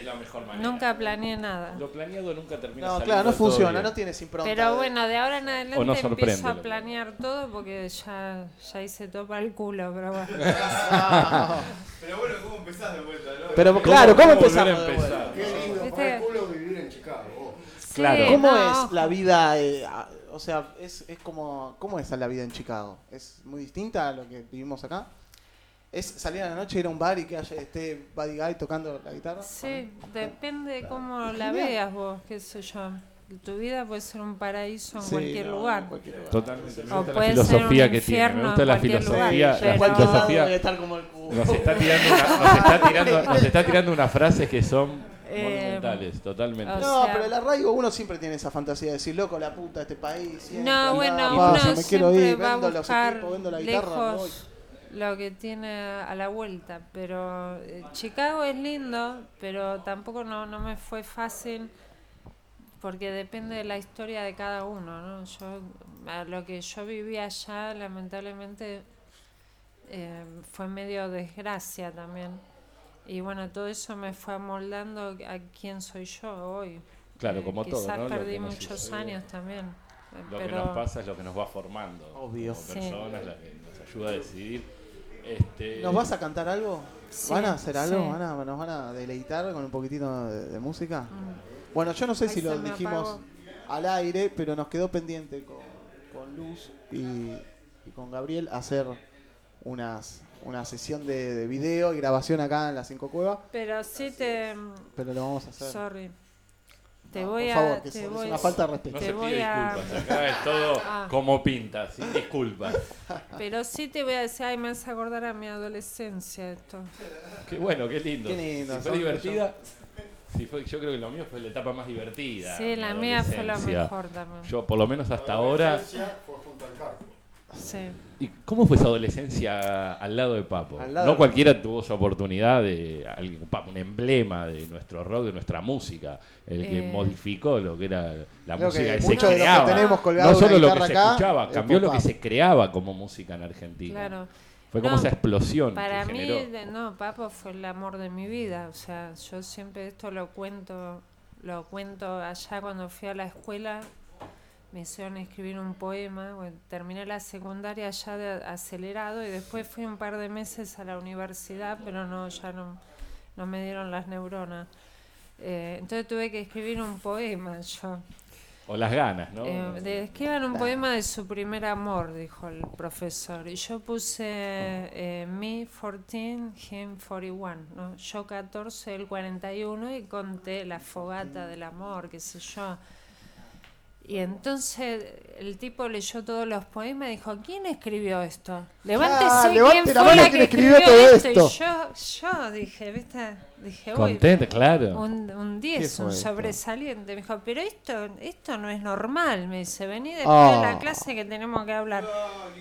Es la mejor manera. Nunca planeé nada. Lo planeado nunca termina No, saliendo claro, no todo funciona, bien. no tienes impronta. Pero de- bueno, de ahora en adelante no sorprende empiezo a lo planear todo porque ya, ya hice todo para el culo, pero bueno. Ah, Pero bueno, ¿cómo empezás de vuelta? no? Pero claro, ¿cómo ¿Cómo volver a empezamos? de vuelta? empezar? Qué lindo para el culo vivir en Chicago. vos. Claro. Sí, ¿Cómo no, es la vida? eh, a- o sea, es, es como. ¿Cómo es la vida en Chicago? ¿Es muy distinta a lo que vivimos acá? ¿Es salir a la noche, ir a un bar y que haya, esté Buddy Guy tocando la guitarra? Sí, depende de cómo la Genial. veas vos, qué sé yo. Tu vida puede ser un paraíso en Sí, cualquier no, lugar. en cualquier lugar. Totalmente. Me O la puede ser filosofía un que tiene. Me infierno gusta en la cualquier lugar, filosofía. Pero- La filosofía nos está tirando, una- nos está tirando, nos está tirando unas frases que son Eh, monumentales, totalmente. No, sea- pero el arraigo uno siempre tiene esa fantasía de decir, loco, la puta, este país. siempre, No, bueno, paso, uno me quiero siempre ir, va a vendo los buscar equipos, vendo la guitarra, me voy. Lo que tiene a la vuelta. Pero eh, Chicago es lindo, pero tampoco no, no me fue fácil porque depende de la historia de cada uno. ¿no? Yo, a lo que yo viví allá, lamentablemente, eh, fue medio desgracia también. Y bueno, todo eso me fue amoldando a quién soy yo hoy. Claro, Eh, como todo, quizás ¿no? Perdí muchos sucede. años también. Lo pero que nos pasa es lo que nos va formando. Obvio. Como Sí. personas, la que nos ayuda a decidir. Este, ¿Nos vas a cantar algo? Sí, ¿Van a hacer algo? sí. ¿Van a, ¿Nos van a deleitar con un poquitito de, de música? Mm. Bueno, yo no sé si lo dijimos apagó. al aire, pero nos quedó pendiente con, con Luz y, y con Gabriel hacer unas, una sesión de, de video y grabación acá en la Cinco Cuevas, Pero sí te. pero lo vamos a hacer. Sorry. Te No, voy por a. favor, que te es, es voy una a- falta de no respeto. te se pide a- disculpas. Acá es todo Ah. como pinta, sin disculpas. Pero sí te voy a decir, ay, me vas a acordar a mi adolescencia esto. Qué bueno, qué lindo. Qué lindo, Si fue divertida. si fue, yo creo que lo mío fue la etapa más divertida. Sí, la mía fue la mejor también. Yo, por lo menos hasta La ahora. adolescencia Fue junto al carpo. Sí. ¿Y cómo fue esa adolescencia al lado de Papo? Lado no de cualquiera tuvo esa oportunidad de un emblema de nuestro rock, de nuestra música, el que Eh. modificó lo que era la Creo música que que, se que creaba. tenemos no solo lo que se acá, escuchaba, es cambió lo que se creaba como música en Argentina. Claro. Fue como No, esa explosión Para que mí, generó. no, Papo fue el amor de mi vida. O sea, yo siempre esto lo cuento, lo cuento allá cuando fui a la escuela. Me hicieron escribir un poema. Bueno, terminé la secundaria ya de acelerado y después fui un par de meses a la universidad, pero no, ya no, no me dieron las neuronas. Eh, entonces tuve que escribir un poema yo. O las ganas, ¿no? Eh, de- escriban un poema de su primer amor, dijo el profesor. Y yo puse eh, me 14, him 41. ¿no? Yo 14, él 41 y conté la fogata del amor, qué sé yo. Y entonces el tipo leyó todos los poemas y dijo, ¿quién escribió esto? Levántese, Ah, ¿quién la fue la que escribió escribió todo esto? esto. Y yo, yo dije, ¿viste? Dije, uy, Contenta, claro. un, un 10, ¿Qué un sobresaliente. Me dijo, pero esto, esto no es normal. Me dice, vení después de Oh. la clase que tenemos que hablar.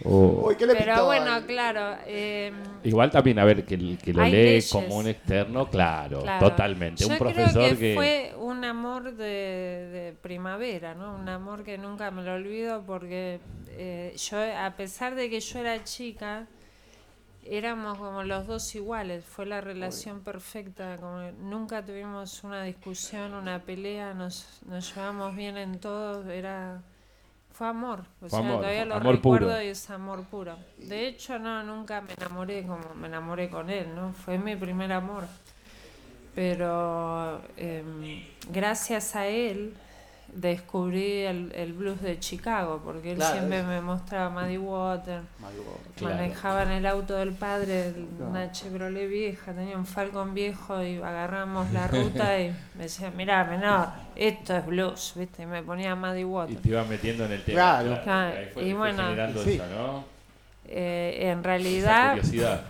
Oh. Uy, ¿qué le Pero pintó bueno, ahí? claro. eh, Igual también, a ver, que, lo lee leyes. como un externo, claro, claro. totalmente. Yo un profesor creo que, que. fue un amor de, de primavera, ¿no? Un amor que nunca me lo olvido porque eh, yo, a pesar de que yo era chica, éramos como los dos iguales, fue la relación perfecta, como nunca tuvimos una discusión, una pelea, nos, nos llevamos bien en todo, era fue amor, o Fue sea, amor, todavía lo amor recuerdo puro. y es amor puro. De hecho, no, nunca me enamoré como me enamoré con él, ¿no? Fue mi primer amor. Pero em, gracias a él descubrí el, el blues de Chicago, porque él Claro, siempre es- me mostraba Muddy Water. Claro. Manejaba en el auto del padre una Chevrolet vieja, tenía un Falcon viejo y agarramos la ruta y me decía, mirá, menor, esto es blues, ¿viste? Y me ponía Muddy Y Water. te iba metiendo en el tema. Claro. Claro, Ahí fue, y fue bueno, generando sí. eso, ¿no? Eh, en Esa realidad, curiosidad.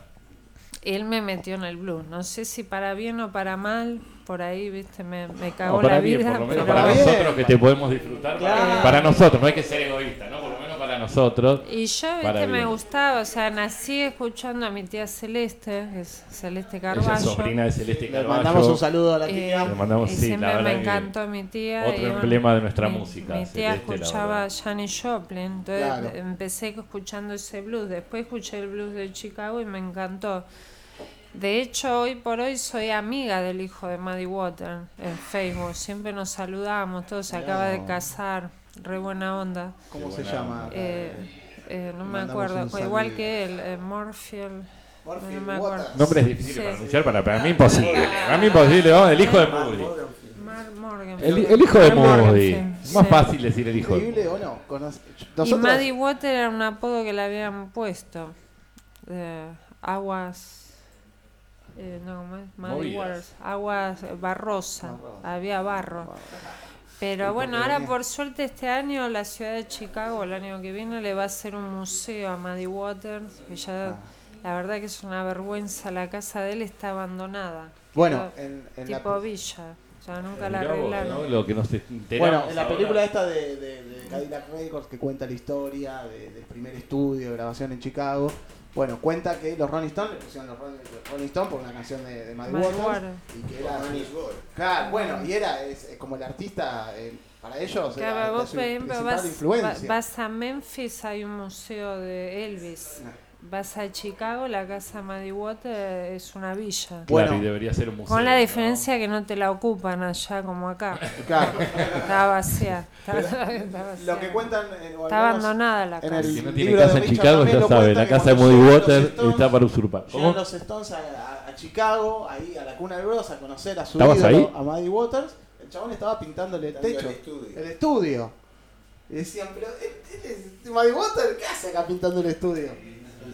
Él me metió en el blues. No sé si para bien o para mal, por ahí, ¿viste? Me, me cagó No, para la bien, vida. por lo menos pero- para nosotros que te podemos disfrutar. Para, Claro. para nosotros, no hay que ser egoísta, ¿no? Por lo menos para nosotros. Y yo, viste, me gustaba, o sea, nací escuchando a mi tía Celeste, que es Celeste Ella Carballo. es sobrina de Celeste Le mandamos un saludo a la Eh, tía. Le mandamos, y sí, siempre la verdad me que encantó mi tía. otro y emblema de nuestra mi- música, Mi tía Celeste, escuchaba. Janis Joplin, entonces Claro. empecé escuchando ese blues. Después escuché el blues de Chicago y me encantó. De hecho, hoy por hoy soy amiga del hijo de Maddie Water en Facebook. Siempre nos saludamos, todo se acaba de casar, re buena onda. ¿Cómo Qué se buena llama? Eh, eh, no me mandamos acuerdo, igual que él, eh, Morfield. No me acuerdo. Waters. Nombres difíciles Sí. para pronunciar, para, para mí imposible. Para mí imposible, ¿no? El hijo de Moody. El, el hijo de Moody. Más sí. fácil decir el hijo Increíble o no. Conoce- Y Nosotros, Maddie Water era un apodo que le habían puesto. Eh, aguas. eh, no, Movidas. Waters. Aguas barrosa. Barrosa. Había barro. Pero Sí, bueno, ahora por suerte este año la ciudad de Chicago, el año que viene, le va a hacer un museo a Muddy Waters. Que ya, Ah. la verdad que es una vergüenza. La casa de él está abandonada. Bueno, en, la, tipo villa. Ya nunca la arreglaron. ¿no? Lo que nos bueno, en la ahora. película esta de, de, de Cadillac Records que cuenta la historia de- del primer estudio de grabación en Chicago, bueno, cuenta que los Rolling Stones le pusieron los Rolling, Stones por una canción de, de Muddy Muddy Waters Waters. y que era claro, bueno, y era es, es como el artista para ellos era Claro, de vos, su por ejemplo, vas, influencia. va- vas a Memphis, hay un museo de Elvis. Vas a Chicago, la casa Muddy Water es una villa. Claro, y debería ser un museo. Con la ¿no? diferencia que no te la ocupan allá como acá. Claro. Estaba vacía. Estaba, estaba vacía. Lo que cuentan eh, Está abandonada la en casa. el Si no tiene casa en Richard Chicago, ya lo sabe, la casa de los Water Stones, está para usurpar. Llegan ¿Cómo? los Stones a, a- a Chicago, ahí a la cuna de Bros, a conocer a su ¿Estabas ídolo, ahí? a Muddy Waters. El chabón estaba pintándole el techo, el estudio. el estudio. Y decían, pero él, él es Muddy Waters, ¿qué hace acá pintando el estudio?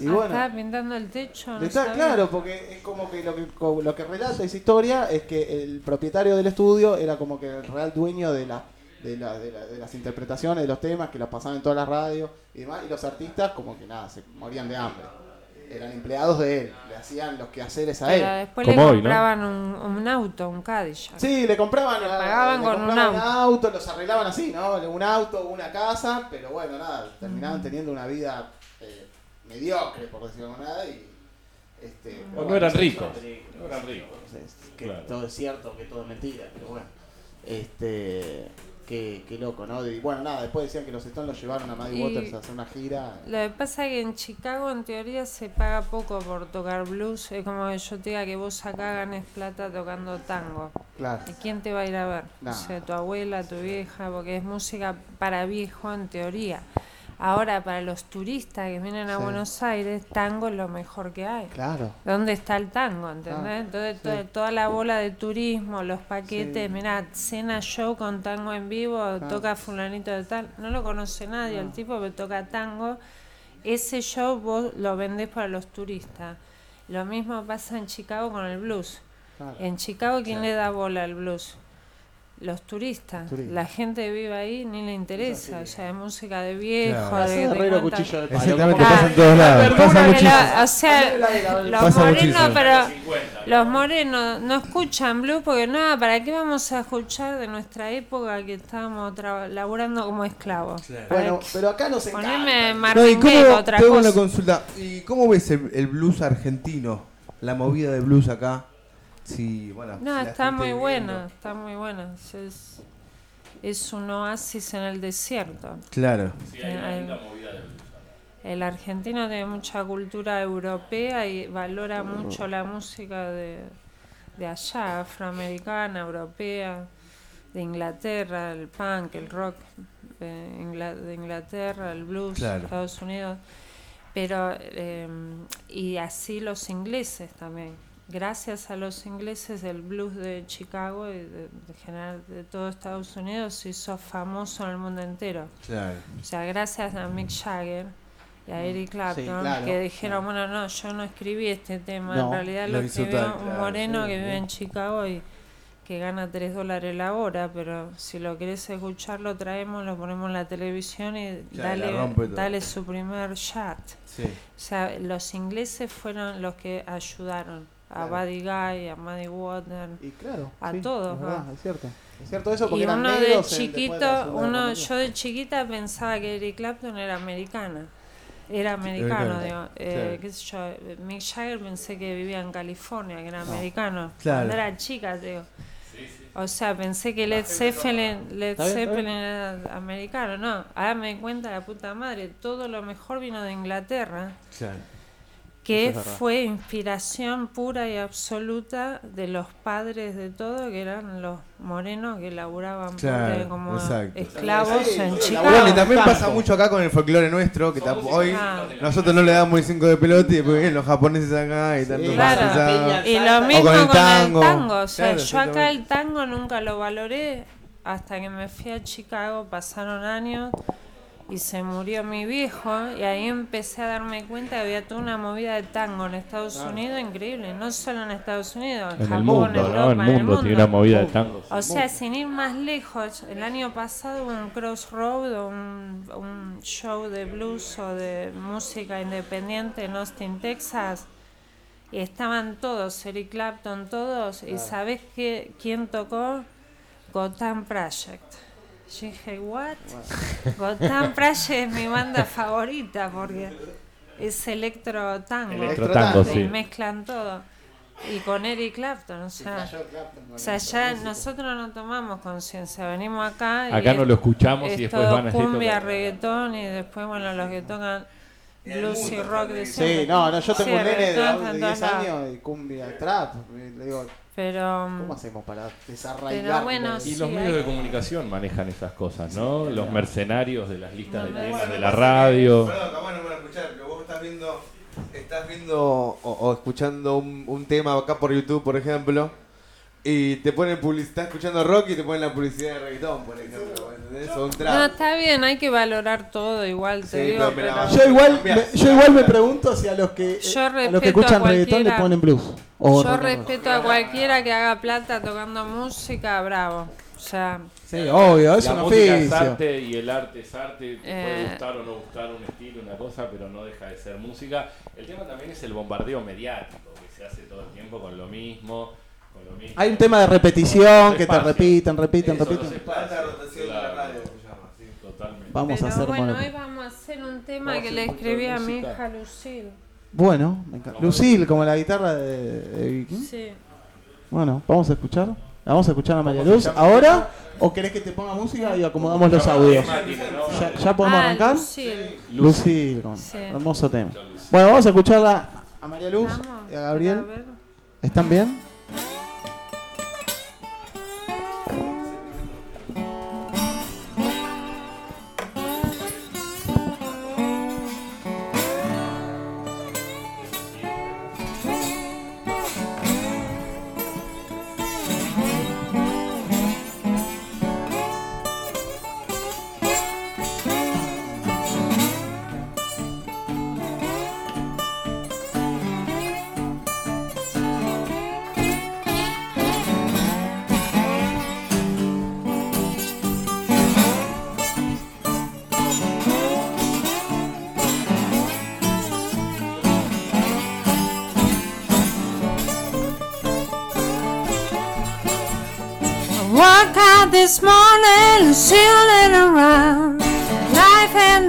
Y Ah, bueno, estaba pintando el techo. no está sabía. claro, porque es como que lo, que lo que relata esa historia es que el propietario del estudio era como que el real dueño de la de, la- de la- de las interpretaciones de los temas que los pasaban en todas las radios y demás, y los artistas como que nada, se morían de hambre. Eran empleados de él, le hacían los quehaceres a Pero él. después Como le hoy, ¿no? compraban un, un auto, un Cadillac. Sí, le compraban, Le pagaban le con un compraban auto. auto, los arreglaban así, ¿no? Un auto, una casa, pero bueno, nada, terminaban teniendo una vida eh, mediocre, por decirlo de alguna manera, y este, O bueno, no eran ricos. No eran ricos. Que Claro. todo es cierto, que todo es mentira, pero bueno. Este, qué, qué loco, ¿no? Y bueno, nada, después decían que los Stones los llevaron a Muddy Waters a hacer una gira. Lo que pasa es que en Chicago en teoría se paga poco por tocar blues. Es como que yo te diga que vos acá ganes plata tocando tango. Claro. ¿Y quién te va a ir a ver? Nah. O sea, tu abuela, tu vieja, porque es música para viejo en teoría. Ahora, para los turistas que vienen a Sí. Buenos Aires, tango es lo mejor que hay. Claro. ¿Dónde está el tango? ¿Entendés? Ah, Entonces, sí. to- toda la bola de turismo, los paquetes, Sí. mirá, cena show con tango en vivo, toca fulanito de tal. No lo conoce nadie, el tipo que toca tango. Ese show vos lo vendés para los turistas. Lo mismo pasa en Chicago con el blues. claro. En Chicago, ¿quién le da bola al blues? Los turistas. Turistas. La gente que vive ahí ni le interesa. O sea, es música de viejo, Claro. de, cuchillo de palo. Exactamente, Ah, pasa en todos lados. Pasa muchísimo. la- o sea, los Pasa morenos, muchísimo. pero los morenos no escuchan blues porque nada, ¿para qué vamos a escuchar de nuestra época que estábamos traba- laburando como esclavos? ¿Para Bueno, pero acá nos encanta. Poneme No, ¿y cómo, otra tengo una cosa. consulta. ¿Y cómo ves el, el blues argentino? La movida de blues acá. Sí, bueno. No, está muy viendo. buena, está muy buena. Es, es un oasis en el desierto. Claro. Sí, hay una movida de el argentino tiene mucha cultura europea y valora mucho la música de, de allá, afroamericana, europea, de Inglaterra, el punk, el rock de Inglaterra, el blues, Claro. Estados Unidos. Pero, eh, y así los ingleses también. Gracias a los ingleses, el blues de Chicago y de, de general de todo Estados Unidos se hizo famoso en el mundo entero. Claro. O sea, gracias a Mick Jagger y a Eric Clapton, claro, que dijeron, bueno, no, yo no escribí este tema, No, en realidad lo escribió tal, un moreno sí, que vive en Chicago y que gana 3 dólares la hora, pero si lo querés escuchar, lo traemos, lo ponemos en la televisión y dale, dale su primer shot. Sí. O sea, los ingleses fueron los que ayudaron a Claro. Buddy Guy, a Muddy Water, Y claro, A sí, todos, es verdad, ¿no? es cierto. Es cierto eso porque y eran uno de la chiquito, uno, yo de chiquita pensaba que Eric Clapton era americana. Era americano, digo. Eh, claro. qué sé yo, Mick Jagger pensé que vivía en California, que era No. americano. Claro. Cuando era chica, digo. O sea, pensé que Led Zeppelin, Led Zeppelin era americano. No, ahora me di cuenta, la puta madre, todo lo mejor vino de Inglaterra, Claro. Que es fue inspiración pura y absoluta de los padres de todo, que eran los morenos que laburaban Claro, como exacto. esclavos Sí, en sí, Chicago. Bueno, y también pasa mucho acá con el folclore nuestro, que hoy Ah. nosotros no le damos el 5 de pelota y después vienen los japoneses acá y tanto Claro. pasados. Y lo mismo O con con el tango. O sea, Claro, yo acá el tango nunca lo valoré hasta que me fui a Chicago, pasaron años y se murió mi viejo y ahí empecé a darme cuenta que había toda una movida de tango en Estados Unidos increíble, no solo en Estados Unidos, en, En el Japón, mundo, Europa, ¿no? El en el mundo tiene una movida de tango. O sea, sin ir más lejos, el año pasado hubo un crossroad, o un, un show de blues o de música independiente en Austin, Texas, y estaban todos, Eric Clapton, todos, y ¿sabes qué, quién tocó? Gotham Project. Yo dije, ¿what? Gotham Project es mi banda favorita porque es electro tango. Electro tango, y sí. mezclan todo. Y con Eric Clapton, o sea. O sea, ya nosotros no tomamos conciencia, venimos acá y Acá no es- lo escuchamos y es después todo van a decir cumbia, reggaetón y después, bueno, los que tocan blues y rock de Sí, no, no, yo tengo Sí, un nene de, reggaetón de en 10 todos lados. años y cumbia trap. Le digo, Pero, ¿cómo hacemos para desarraigar? Pero bueno, Y Sí, los hay- medios de comunicación manejan esas cosas, ¿no? Los mercenarios de las listas de temas de la radio. Perdón, capaz no van a escuchar, pero vos estás viendo, estás viendo o, o escuchando un, un tema acá por YouTube, por ejemplo, y te ponen publicidad, estás escuchando rock y te ponen la publicidad de reggaetón, por ejemplo, no, está bien, hay que valorar todo igual, te Sí, digo, pero mira, pero Yo igual, me, yo igual me pregunto si a los que, eh, Yo a los respeto que escuchan a reggaetón le cualquiera. ponen blues. O yo rock and roll. respeto a cualquiera que haga plata tocando música, bravo. O sea, Sí, obvio, es la un música es oficio. arte y el arte es arte. Te Eh. puede gustar o no gustar un estilo, una cosa, pero no deja de ser música. El tema también es el bombardeo mediático, que se hace todo el tiempo con lo mismo. Con lo mismo. Hay un tema de repetición, Los que te espacios. repiten, repiten, Eso, los repiten. espacios, claro. Vamos pero a hacer bueno, hoy vamos a hacer un tema Vamos que le escribí a mi hija Lucille. Bueno, me encanta. Lucille, como la guitarra de, de Vicky. Sí. Bueno, vamos a escuchar. Vamos a escuchar a María ¿Cómo se Luz. ¿Ahora? ¿O querés que te ponga música y acomodamos los audios? ¿Ya, ya podemos ah, arrancar? Lucille. Lucille, con- Sí. hermoso tema. Bueno, vamos a escucharla a María Luz Vamos, y a Gabriel. ¿Están bien?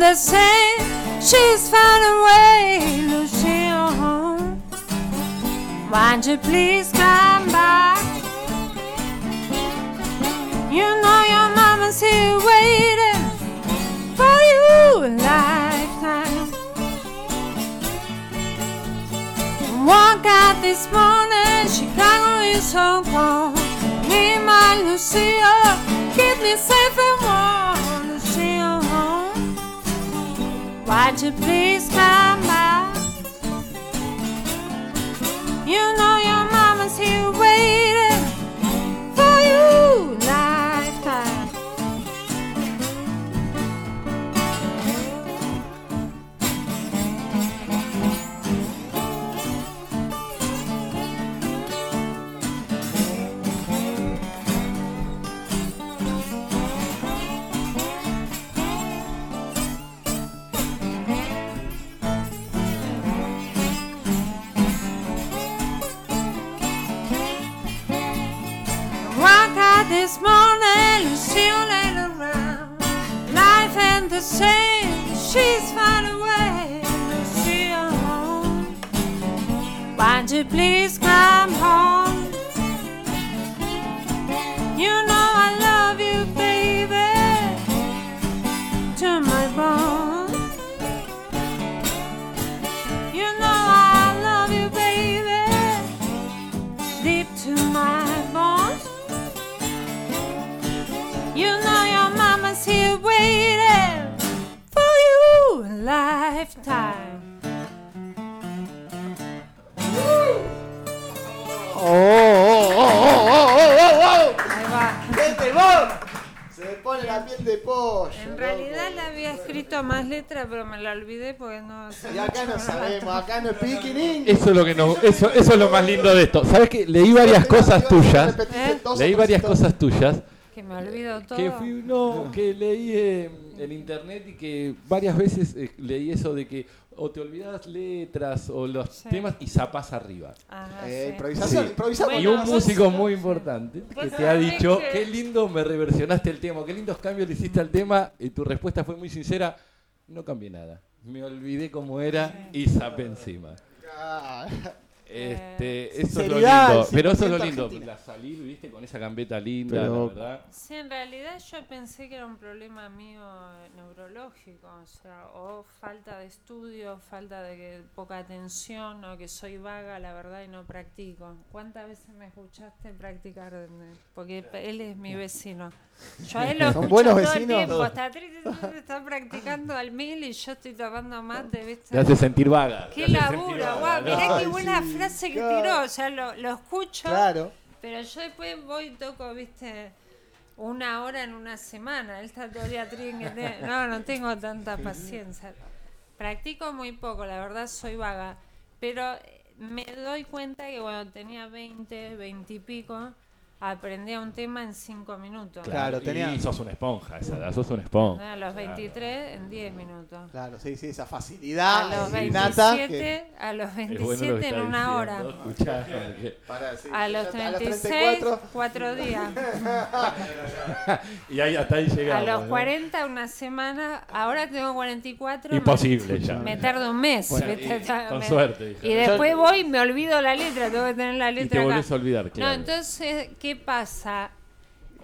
that same. She's found a way, Lucia home. Won't you please come back? You know your mama's here waiting for you a lifetime. Walk out this morning, Chicago oh, is so cold. Me, my Lucia, keep me safe. Why'd you please come back? You know olvidé porque no. Y acá no sabemos, acá no speaking English. Eso es lo que no, eso, eso es lo más lindo de esto. ¿Sabes que leí varias cosas tuyas? ¿Eh? Leí varias cosas tuyas Que me olvido todo. que fui, no, que leí eh, en internet y que varias veces eh, leí eso de que o te olvidas letras o los Sí. temas y zapás arriba. Ajá, Eh, sí. improvisación, Sí. improvisamos. Y Bueno, un vos- músico muy importante que vos te ha dicho, que- qué lindo me reversionaste el tema, qué lindos cambios le hiciste al tema y tu respuesta fue muy sincera, no cambié nada. Me olvidé cómo era y zapé encima. Este, eso es lo lindo. Pero eso es lo 100% lindo. argentina. La salir, viste, con esa gambeta linda, Pero- la verdad. Sí, en realidad yo pensé que era un problema mío eh, neurológico, o sea, o falta de estudio, falta de que- poca atención, o que soy vaga, la verdad, y no practico. ¿Cuántas veces me escuchaste practicar? eh, Porque él es mi vecino. Yo a él lo ¿Son escucho buenos todo el vecinos? tiempo, está triste, está practicando al mil y yo estoy tomando mate, ¿viste? Te hace sentir vaga. Qué laburo, guau, ¿no? mirá qué buena sí, frase que claro. tiró, o sea, lo, lo escucho. claro. Pero yo después voy y toco, viste, una hora en una semana. Todo el día trinque- No, no tengo tanta paciencia. Practico muy poco, la verdad soy vaga. Pero me doy cuenta que cuando tenía 20, 20 y pico, aprendía un tema en 5 minutos. Claro, y tenía- sos una esponja, esa edad, sos una esponja. A los 23 en 10 minutos. Claro, sí, sí, esa A facilidad los innata 27, que... a los Es bueno lo 27 en una hora. diciendo, escuchá, porque- Para, sí, A los está, 36, 34. 4 días. y ahí hasta ahí A llegamos. los ¿no? 40 una semana, ahora tengo 44. me- Imposible ya. Me tarda un mes. Bueno, y- Ya con me- suerte, hija. Y después voy y me olvido la letra, tengo que tener la Y letra te acá. volvés a olvidar, No, claro. entonces, ¿qué pasa?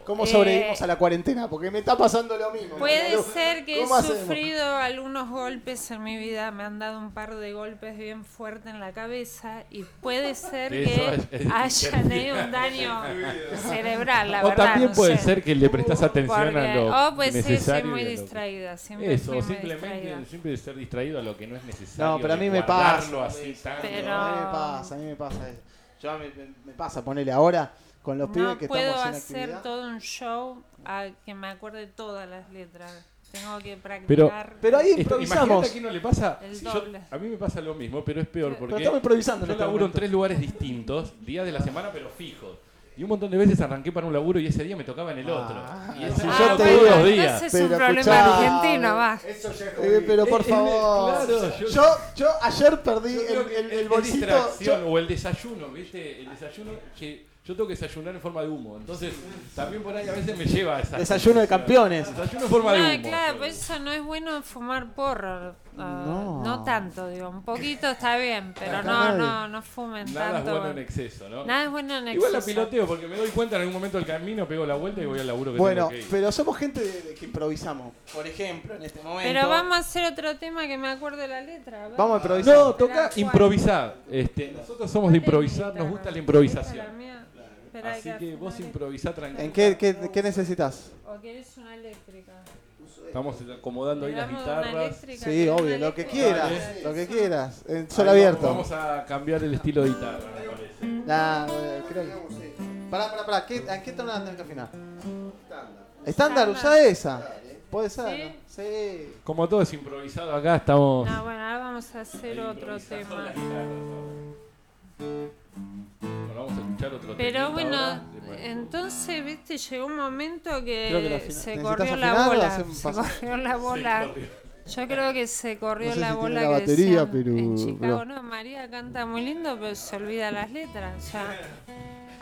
¿Cómo Eh, sobrevivimos a la cuarentena? Porque me está pasando lo mismo. Puede Marilu. ser que he sufrido algunos golpes en mi vida, me han dado un par de golpes bien fuertes en la cabeza y puede ser Eso que haya tenido un daño cerebral, la o verdad. también no puede sé. ser que le prestas atención Porque- a lo o pues sí, soy necesario. muy y a lo que- distraída, siempre Eso, muy simplemente distraída. siempre ser distraído a lo que no es necesario. No, pero a mí me pasa. así. Pero- A mí me pasa, a mí me pasa eso. Yo mí me, me pasa, ponele ahora con los pibes No que puedo estamos en hacer actividad. todo un show a que me acuerde todas las letras. Tengo que Pero- practicar. Pero ahí Esto, improvisamos. imagínate que no le pasa. Si yo- a mí me pasa lo mismo, pero es peor Pero porque Pero estamos improvisando en yo este laburo en tres lugares distintos, días de la semana, pero fijos. Y un montón de veces arranqué para un laburo y ese día me tocaba en el otro. Ah, y eso si lo yo te todos digo- los días. Es un Pero problema escuchá, argentino, va. Eso ya es Eh, pero por favor. claro, yo- yo, yo ayer perdí Yo el, el, el bolsito. distracción o el desayuno, ¿viste? El desayuno que yo tengo que desayunar en forma de humo. Entonces, también por ahí a veces me lleva a esa. Desayuno de campeones. Desayuno en forma de No, humo. claro, pues eso no es bueno fumar porro. Ah, No. No tanto, digo, un poquito está bien, pero Acá no, nadie. no, no fumen Nada es tanto. bueno en exceso, ¿no? Nada es bueno en Igual la exceso. piloteo porque me doy cuenta en algún momento del camino, pego la vuelta y voy al laburo que Bueno, tengo que ir. pero somos gente de, de que improvisamos. Por ejemplo, en este momento. Pero vamos a hacer otro tema que me acuerde la letra. Vamos a improvisar. No, toca improvisar. Este, nosotros somos de improvisar, nos gusta la improvisación. Así que vos improvisá tranquilo. ¿En qué, qué, qué necesitas? ¿O querés una eléctrica? Estamos acomodando ahí ¿Le las guitarras. eléctrica? Sí, ¿Querés una obvio, lo que quieras. Lo que quieras. En Ahí sol vamos- abierto. Vamos a cambiar el estilo de guitarra, me parece. Nah, eh, creo que. Pará, pará, pará. ¿Qué, ¿A qué tono la tenés que afinar? Estándar, usa esa. Puede ser. ¿Sí? ¿no? Sí. Como todo es improvisado acá, estamos. No, bueno, ahora vamos a hacer otro tema. Bueno, vamos a escuchar otro Pero bueno, ahora. Entonces, viste, llegó un momento que la que se ¿Necesitas corrió la bola. Se corrió la bola. Yo creo que se corrió No sé la si tiene bola la que batería, decían pero- en Chicago. pero- No, María canta muy lindo, pero se olvida las letras. O sea,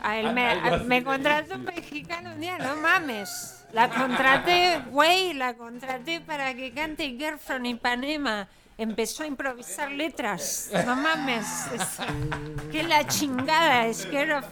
a él Al- me, a- me contrató un mexicano un día, no mames. La contraté, güey, la contraté para que cante Girl from Ipanema. Empezó a improvisar letras. No mames. Es, que la chingada es Girl of-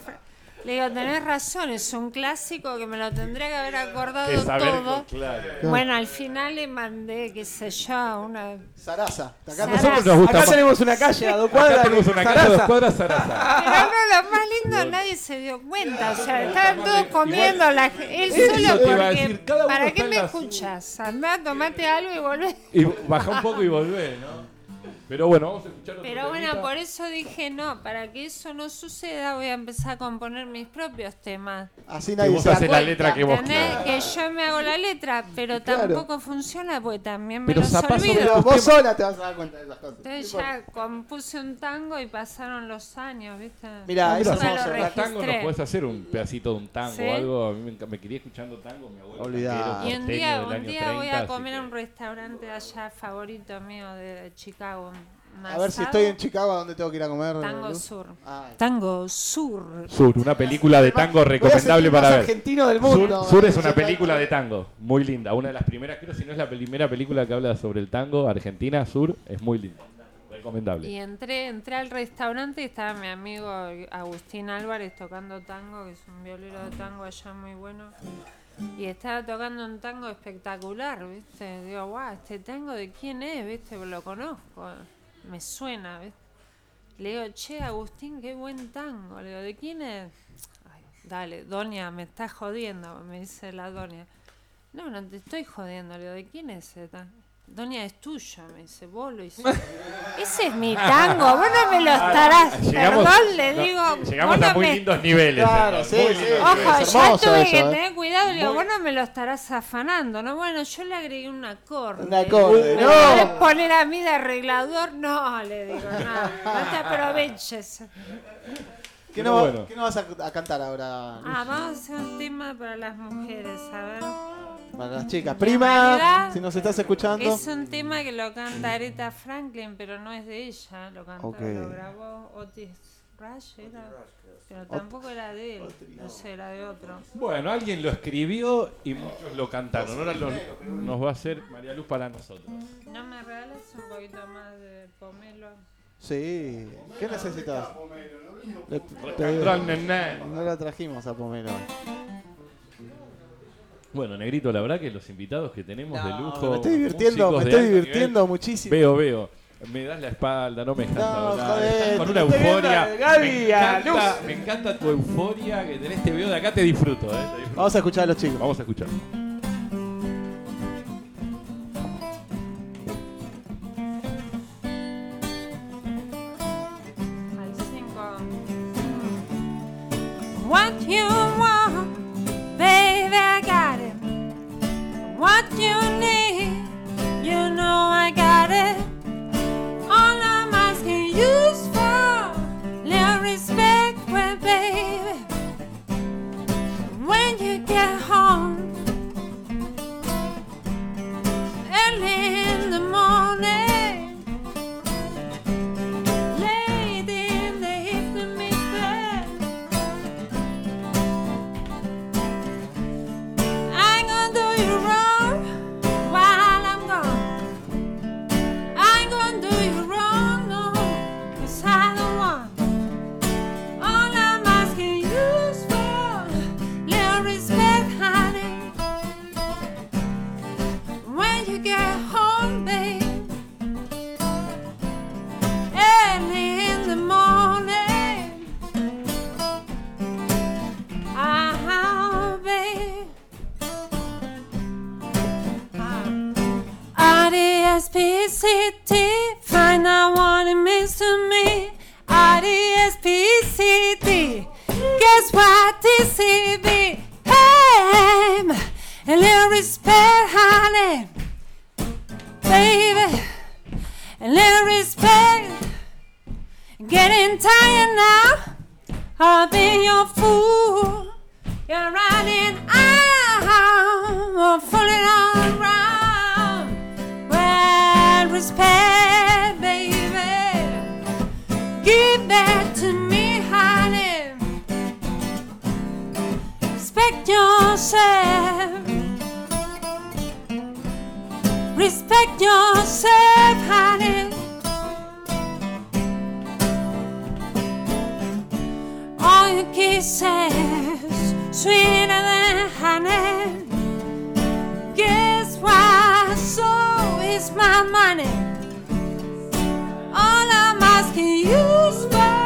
Le digo, tenés razón, es un clásico que me lo tendría que haber acordado Que saber, todo. claro. Bueno, al final le mandé, qué sé yo, una... Sarasa. Acá. Nosotros nos gusta Acá más. tenemos una calle a dos cuadras. Acá tenemos una casa a dos cuadras, Sarasa. Pero no, lo más lindo, nadie se dio cuenta. O sea, estaban todos comiendo, la, él solo porque... decir, ¿Para qué me escuchas? Andá, tomate algo y volvé. Y baja un poco y volvé, ¿no? Pero bueno, vamos a escuchar otro Pero bueno, temita. por eso dije, no, para que eso no suceda voy a empezar a componer mis propios temas. Así Que nadie vos se haces la letra que vos. Que yo me hago la letra, pero Claro. tampoco funciona porque también me Pero los olvido. Pero vos sola te vas a dar cuenta de esas cosas. Entonces ya compuse un tango y pasaron los años, ¿viste? Mirá, Ah, eso hablas tango, nos podés hacer un pedacito de un tango ¿Sí? o algo. A mí me, me quería escuchando tango, mi abuelo. Olvidá. tanguero, Y un día, un día voy 30, a así comer que- a un restaurante allá favorito mío de Chicago. A ver si estoy en Chicago, ¿a dónde tengo que ir a comer? Tango? Sur. Ay. Tango Sur. Sur, una película de tango recomendable para ver. argentino del Sur, mundo. Sur es eh, una película de tango, muy linda. Una de las primeras, creo si no es la primera película que habla sobre el tango, Argentina, Sur, es muy linda. Recomendable. Y entré, entré al restaurante y estaba mi amigo Agustín Álvarez tocando tango, que es un violero de tango allá muy bueno. Y estaba tocando un tango espectacular, ¿viste? Digo, guau, ¿este tango de quién es? ¿Viste? Lo conozco, me suena, ¿viste? Le digo, che, Agustín, qué buen tango. Le digo, ¿de quién es? Ay, dale, Doña, me estás jodiendo, me dice la Doña. No, no te estoy jodiendo. Le digo, ¿de quién es ese? Doña es tuyo, me dice, vos lo hiciste. Ese es mi tango, vos no me lo estarás. Ah, Llegamos- Perdón, le no, digo. Llegamos a muy me- lindos niveles. Claro, entonces, sí, sí. Ojo. Es ya tuve eso, que ¿eh? tener cuidado, le digo, vos no me lo estarás afanando, ¿no? Bueno, yo le agregué un acorde. Un acorde, ¿Me no. poner a mí de arreglador? No, le digo, no, no te aproveches. ¿Qué no, bueno. ¿Qué no vas a, a cantar ahora? Luz? Ah, vamos a hacer un tema para las mujeres, a ver. Para las chicas. Prima, si nos estás escuchando. Es un tema que lo canta Aretha Franklin, pero no es de ella, lo cantó, Ok. lo grabó Otis Rush, era, pero tampoco era de él, no sé, era de otro. Bueno, alguien lo escribió y muchos lo cantaron. Ahora lo- nos va a hacer María Luz para nosotros. ¿No me regalas un poquito más de pomelo? Sí. ¿Qué necesitas? Le- nené. No la trajimos a Pomelo. Bueno, Negrito, la verdad que los invitados que tenemos de lujo. Me estoy divirtiendo, músicos me de estoy alto divirtiendo nivel. muchísimo. Veo, veo. Me das la espalda, no me dejas No, hablar. joder, Estás con te una estoy viendo, euforia. Gaby, me, a encanta, me encanta tu euforia que tenés. Te veo de acá, te disfruto. Eh, te disfruto. Vamos a escuchar a los chicos. Vamos a escuchar. What you need, you know I got it. All I'm asking you's for little respect, well, baby. When you get home, of being your fool. You're running out, fooling all around. Well, respect, baby. Give that to me, honey. Respect yourself. Respect yourself, honey. Kisses sweeter than honey. Guess why? So is my money. All I'm asking you for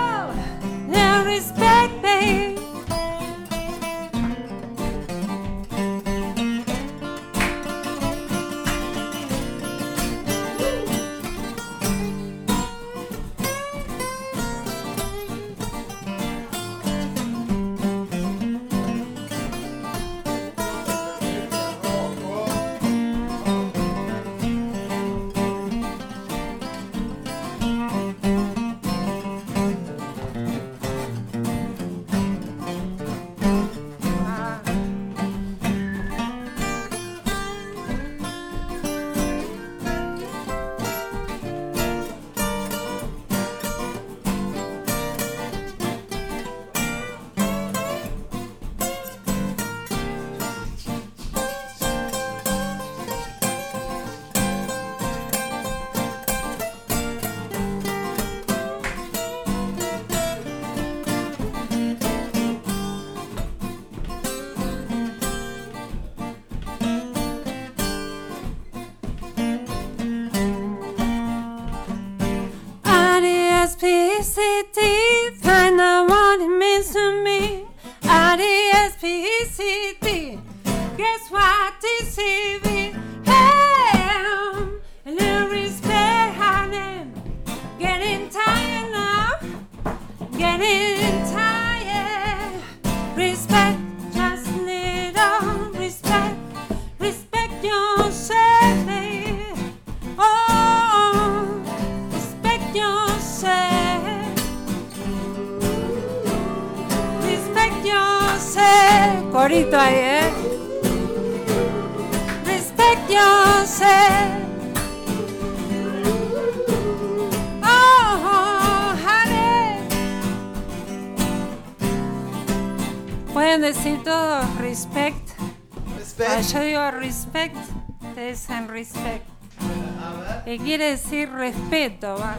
quiere decir respeto? Va.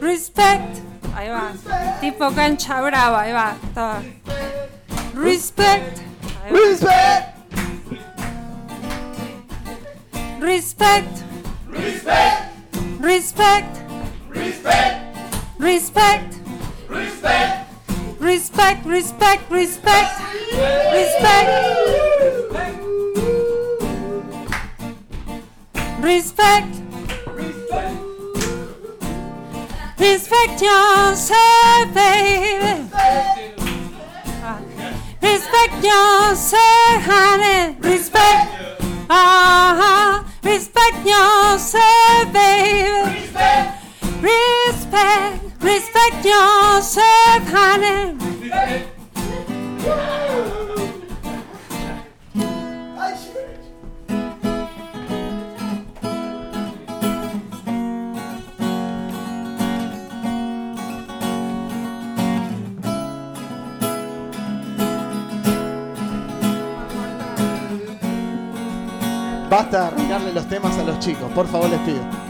Respect. Ahí va. Tipo cancha brava, ahí va. Todo. Respect. Ahí va. Respect. Respect. Respect. Respect. Respect, respect, respect. Respect. Respect. Respect yourself, baby. Ah. Respect yourself, honey. Respect. Uh-huh. Respect yourself, baby. Respect. Respect yourself, honey. Basta de arruinarle los temas a los chicos, por favor les pido.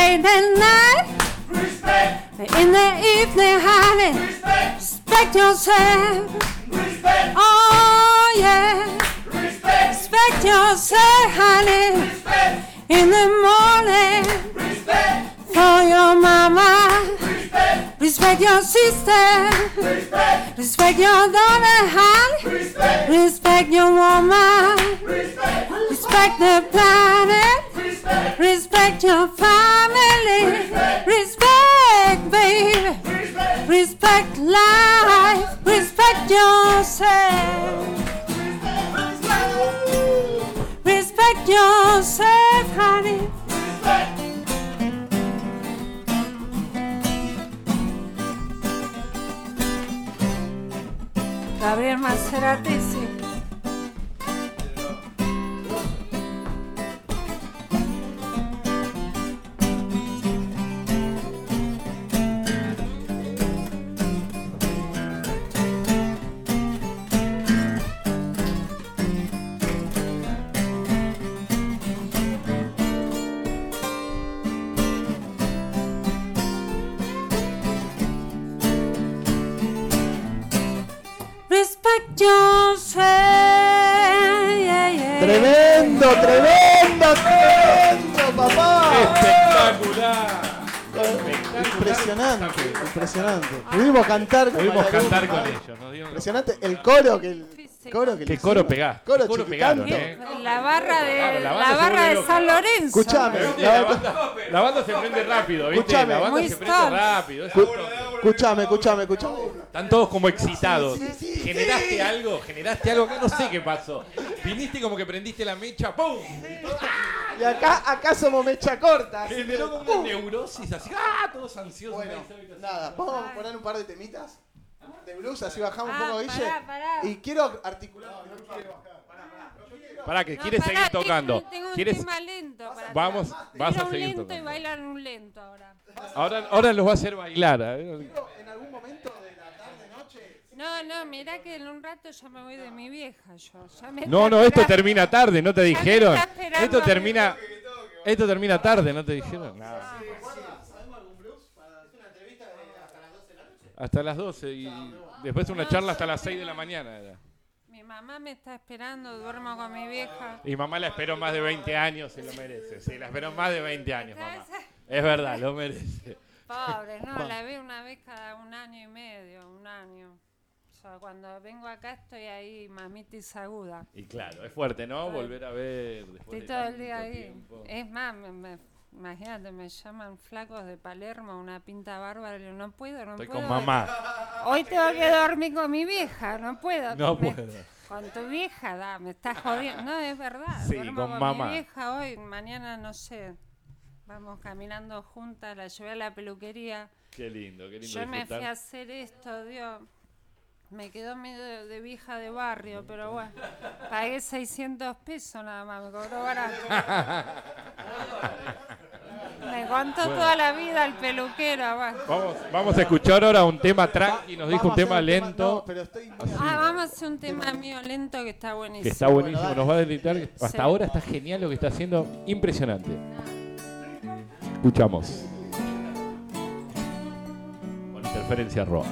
Late at night, in the evening, honey. Respect yourself. Oh yeah. Respect yourself, honey. In the morning, for your mama. Respect your sister. Respect your daughter, honey. Respect your woman. Respect the planet. Respect your family. Respect, baby. Respect life. Respect yourself. Respect yourself, honey. Gabriel Macerati, Impresionante, impresionante. Pudimos cantar con Pudimos cantar con ellos. nos dieron- Impresionante el coro que el coro que le Qué coro hicimos. pegá. Coro Qué coro eh. La barra de, la se barra vuelve de loca. San Lorenzo. Escuchame, la- La banda, la banda se prende rápido, ¿viste? Escuchame. La banda Muy se prende rápido. es Escu- auto- Escuchame, escuchame, escuchame. Están todos como excitados. ¿Generaste algo? ¿Generaste algo? Acá no sé qué pasó. Viniste como que prendiste la mecha, ¡pum! Y acá, acá somos mecha corta. Generó como una neurosis así. ¡Ah! Todos ansiosos. Bueno, nada, vamos a poner un par de temitas de blues, así bajamos un Ah, poco, Guille. pará, pará. Y quiero articular. no quiero- Pará, que pará, seguir tocando. Tengo un ¿Quieres? tema lento para Vamos, vas Tira a un seguir lento y tocando. bailan un lento ahora. Ahora, ahora los va a hacer bailar. ¿eh? En algún momento de la tarde, noche. No, no, mirá que en un rato ya me voy de mi vieja yo. Ya me No, está no, esto esperando. termina tarde, no te me dijeron. está esperando Esto a mí. termina. Esto termina tarde, no te dijeron. Nada. ¿Sabemos algún blues para hacer una entrevista de hasta las 12 de la noche? Hasta las 12 y después una charla hasta las 6 de la mañana. era. Mamá me está esperando, duermo con mi vieja. Y mamá la esperó más de 20 años, se lo merece. Sí, la esperó más de 20 años, mamá. Es verdad, lo merece. Pobre, no, la veo una vez cada un año y medio, un año. O sea, cuando vengo acá estoy ahí, mamitis aguda. Y claro, es fuerte, ¿no? Estoy- Volver a ver después Estoy de todo el día ahí. tiempo. Es más, me- me- imagínate, me llaman flacos de Palermo, una pinta bárbara. y yo, No puedo, no Estoy puedo. con mamá. Hoy tengo que dormir con mi vieja, no puedo. No puedo. Con tu vieja, da, me estás jodiendo. No, es verdad. Sí, duermo con con mamá. mi vieja hoy, mañana no sé. Vamos caminando juntas, la llevé a la peluquería. Qué lindo, qué lindo Yo me fui a hacer esto, Dios. Me quedó medio de, de vieja de barrio, pero bueno. Pagué 600 pesos nada más, me cobró barato. Me contó toda la vida el peluquero. va. Vamos, vamos a escuchar ahora un tema tranqui, nos dijo un tema lento, no, pero estoy muy Ah, vamos a hacer un tema mío lento que está buenísimo. que está buenísimo, nos va a deleitar. Hasta Sí. ahora está genial lo que está haciendo, impresionante. Escuchamos. Con interferencia roja.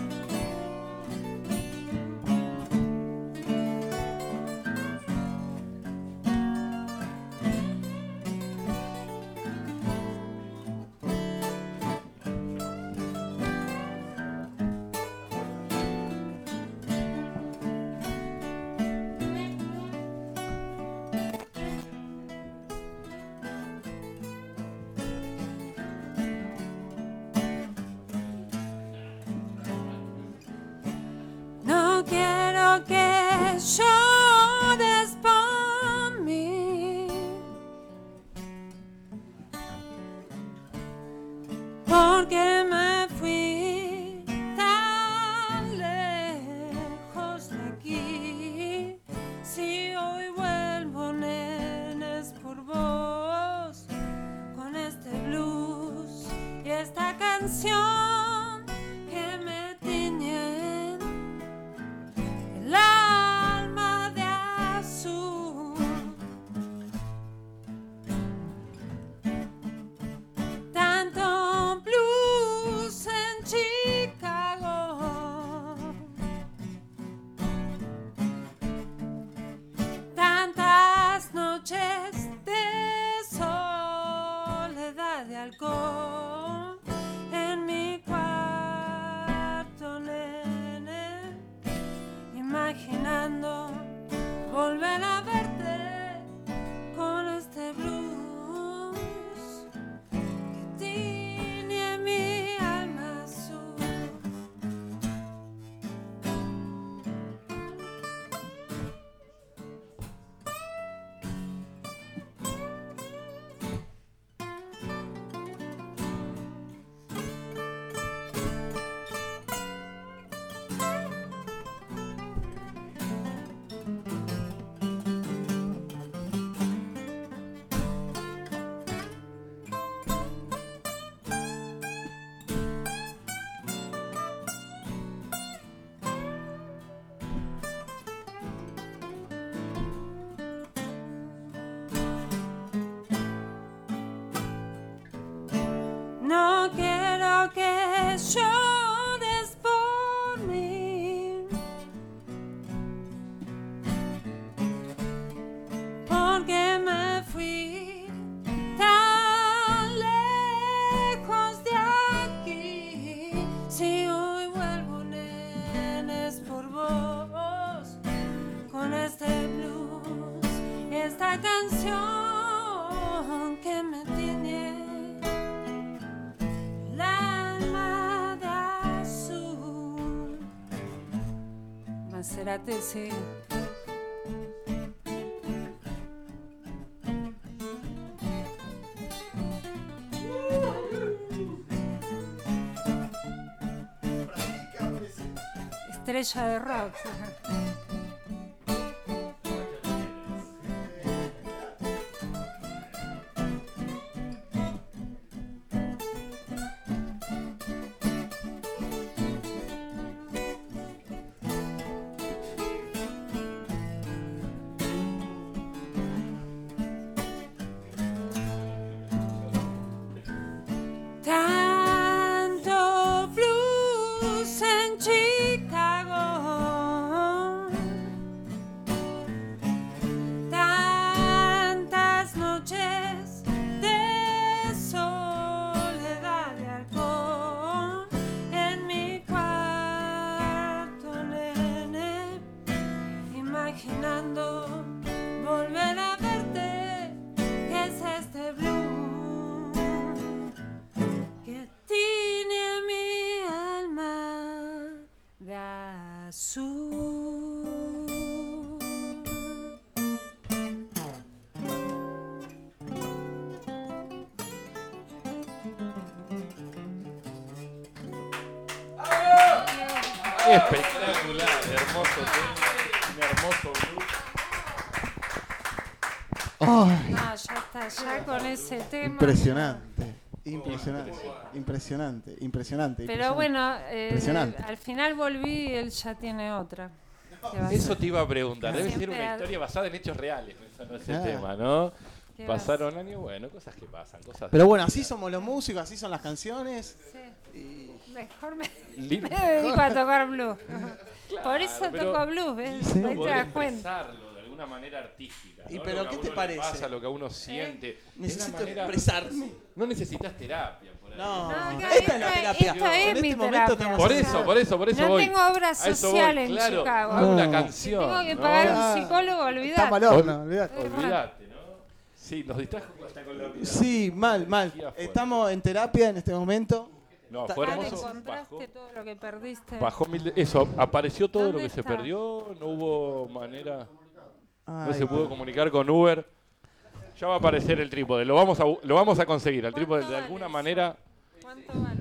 Estrella de rock. Un hermoso blues. No, ya está, ya con ese tema. impresionante. Impresionante, impresionante, impresionante. Pero impresionante. bueno, eh, Impresionante. al final volví y él ya tiene otra. ¿Qué va a Eso te iba a preguntar. Debe ser una historia basada en hechos reales. Eso no es el Ah. tema, ¿no? ¿Qué va a Pasaron años, bueno, cosas que pasan. Cosas Pero bueno, así somos los músicos, así son las canciones. Sí. Mejor me, me dedico a tocar blues. Por eso toco blues, ¿ves? Sí. Expresarlo de alguna manera artística. ¿Y ¿no? pero Lo qué a te parece? Pasa, lo que uno siente. de una Necesito manera- expresarme. No necesitas terapia. Por ahí. No, No, esta es la terapia. esta es en mi este momento terapia. estamos Por eso, por eso, por eso No voy. tengo obra A social en claro. Chicago. Hago una canción. Tengo que ¿no? pagar Ah. un psicólogo, Está olvidate. mal horno, olvidate. Olvídate, ¿no? Sí, nos distrajo hasta con la vida. Sí, mal, mal. Estamos en terapia en este momento. No, fue Ah, hermoso. encontraste Bajó, todo lo que perdiste. bajó mil de- Eso, apareció todo lo ¿Dónde que se está? perdió. No hubo manera. No Ay, se pudo comunicar con Uber. Ya va a aparecer el trípode. Lo vamos a, lo vamos a conseguir. El trípode de ¿Cuánto alguna vale manera. ¿Cuánto vale?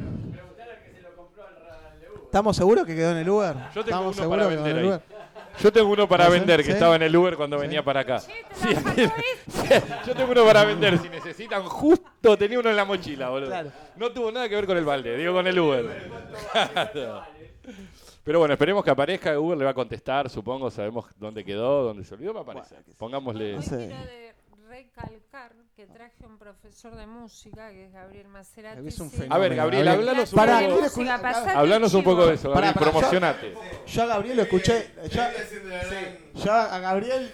¿Estamos seguros que quedó en el Uber? Yo tengo ¿Estamos uno para seguros que quedó en vender ahí. Yo tengo uno para vender que ¿Sí? estaba en el Uber cuando venía para acá. Sí. Yo tengo uno para vender. Si necesitan, justo tenía uno en la mochila, boludo. Claro. No tuvo nada que ver con el balde, digo con el Uber. Claro. Pero bueno, esperemos que aparezca. Uber le va a contestar, supongo. Sabemos dónde quedó, dónde se olvidó. Va a aparecer. Pongámosle. Hoy sé. quiero de recalcar que traje un profesor de música que es Gabriel Macerati. Es un sí. fenómeno. A ver, Gabriel, hablanos un Pará, poco. Música, Hablanos un poco de eso, Gabriel. Pará, yo- promocionate. Yo a Gabriel lo escuché. Yo, sí, yo a Gabriel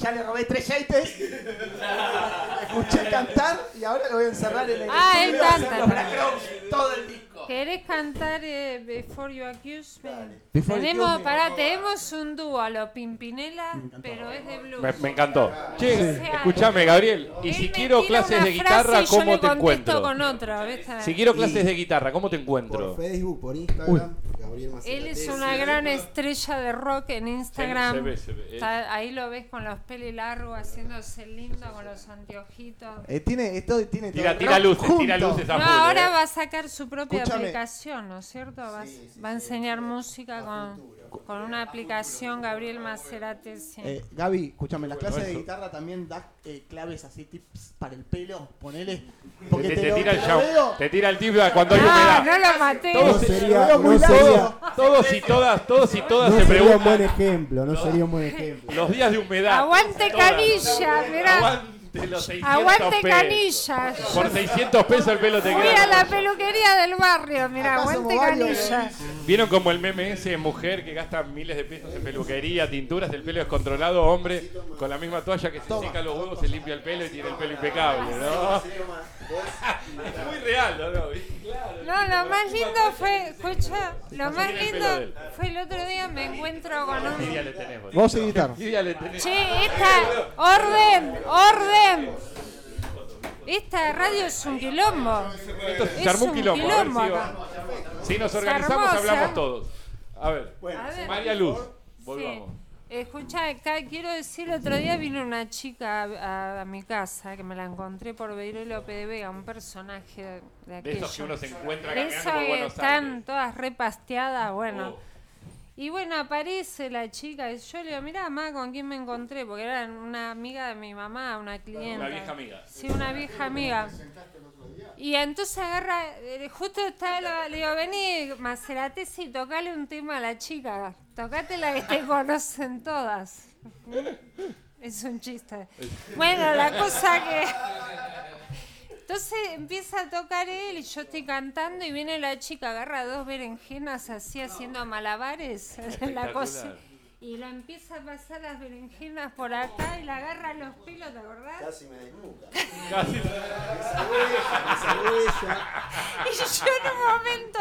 ya le robé tres yates. Le escuché cantar y ahora lo voy a encerrar en el Ah, él estudio hacer canta los todo el disco. ¿Querés cantar eh, Before You Accuse Me? Before You tenemos, Accuse Me. pará, tenemos un dúo a lo Pimpinela, pero es de blues. Me, me encantó. Che, O sea, escúchame, Gabriel. Y Él si me quiero tira clases una de frase guitarra, y yo ¿cómo le te contesto encuentro? con otra, ¿viste? Si quiero clases de guitarra, ¿cómo te encuentro? Por Facebook, por Instagram, Gabriel. Él es una gran estrella de rock en Instagram. Se ve, se ve. Está- ahí lo ves con los pelos largos, haciéndose lindo con los anteojitos. Eh, tiene, esto tiene Tira, todo tira luces, tira luces a No, full, ahora eh. va a sacar su propia. Aplicación, ¿no es cierto? Va, va a enseñar música con, con una aplicación Gabriel Macerati. sí. Eh, Gaby, escúchame, las clases de guitarra también da eh, claves así, tips para el pelo, ponele. Te, Porque te- te, te lo, tira el show. veo. Te tira el tip cuando hay Ah, humedad. no lo maté. Todos, No se- sería, no todos y todas, todos y todas no se sería un buen preguntan ejemplo, no sería un buen ejemplo. los días de humedad. Aguante canilla, mirá. Aguante los 600 Aguante pesos. canilla. Por 600 pesos el pelo te Fui queda. a la peluquería del barrio, mira, Acá aguante somos varios, canilla. ¿Vieron como el meme ese de mujer que gasta miles de pesos en peluquería, tinturas, el pelo descontrolado, hombre, con la misma toalla que se seca los huevos, se limpia el pelo y tiene el pelo impecable, ¿no? es muy real, ¿no? No? Lo más lindo fue, escucha, lo más lindo fue el otro día me encuentro con un... Envidia le tenés, vos. Vos y guitarra. Envidia le tenés. Che, esta, orden, orden. Esta radio es un quilombo. Esto se Es armó un quilombo. a ver quilombo si, si nos organizamos, hablamos todos. A ver, A ver. María Luz, Sí. Escucha, acá quiero decir, el otro día vino una chica a, a- a mi casa que me la encontré por Beiro López de Vega, un personaje de, de De esos que uno se encuentra De caminando por Buenos están Aires. todas repasteadas, bueno. Oh. Y bueno, aparece la chica y yo le digo, mira, mamá, ¿con quién me encontré? Porque era una amiga de mi mamá, una clienta. Una vieja amiga. Sí, una vieja amiga. Y entonces agarra, eh, justo estaba, la- le digo, vení, Macerati, sí, tocale un tema a la chica. Tocate la que te conocen todas. Es un chiste. Bueno, la cosa que... Entonces empieza a tocar él y yo estoy cantando y viene la chica, agarra dos berenjenas así haciendo malabares la cocina. Y lo empieza a pasar las berenjenas por acá y la agarra los pelos, ¿te acordás? Casi me desnuda. Casi. Y yo en un momento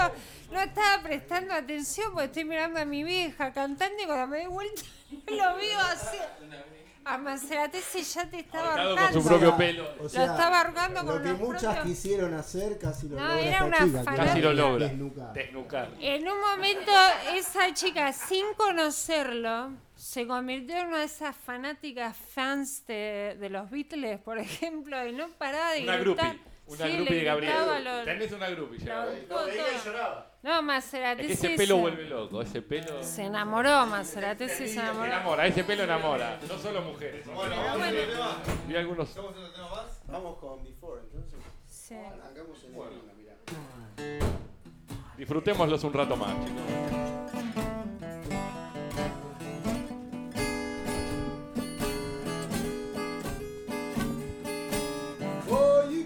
no estaba prestando atención porque estoy mirando a mi vieja cantando y cuando me doy vuelta lo veo así. A Macerati si ya te estaba Ahorcado con ahorcando. su propio pelo. O Lo estaba ahorcando lo con que los muchas propios- quisieron hacer, casi lo No, logra era una chica. Casi lo logra. desnucar. Desnucar. En un momento esa chica sin conocerlo se convirtió en una de esas fanáticas fans de, de los Beatles, por ejemplo, y no paraba de Una gritar. groupie. Una Sí, groupie le de Gabriel. lo- Tenés una groupie ya. Gabriel. buscó todo. No, Macerati Es que ese sí pelo se- vuelve loco, ese pelo. Se enamoró, Macerati sí se enamoró. Enamora, ese pelo enamora. No solo mujeres. sino hombres. Vi algunos. Vamos con Before, entonces. Sí. Arrancamos en el clima, mirá. Disfrutémoslos un rato más, chicos. You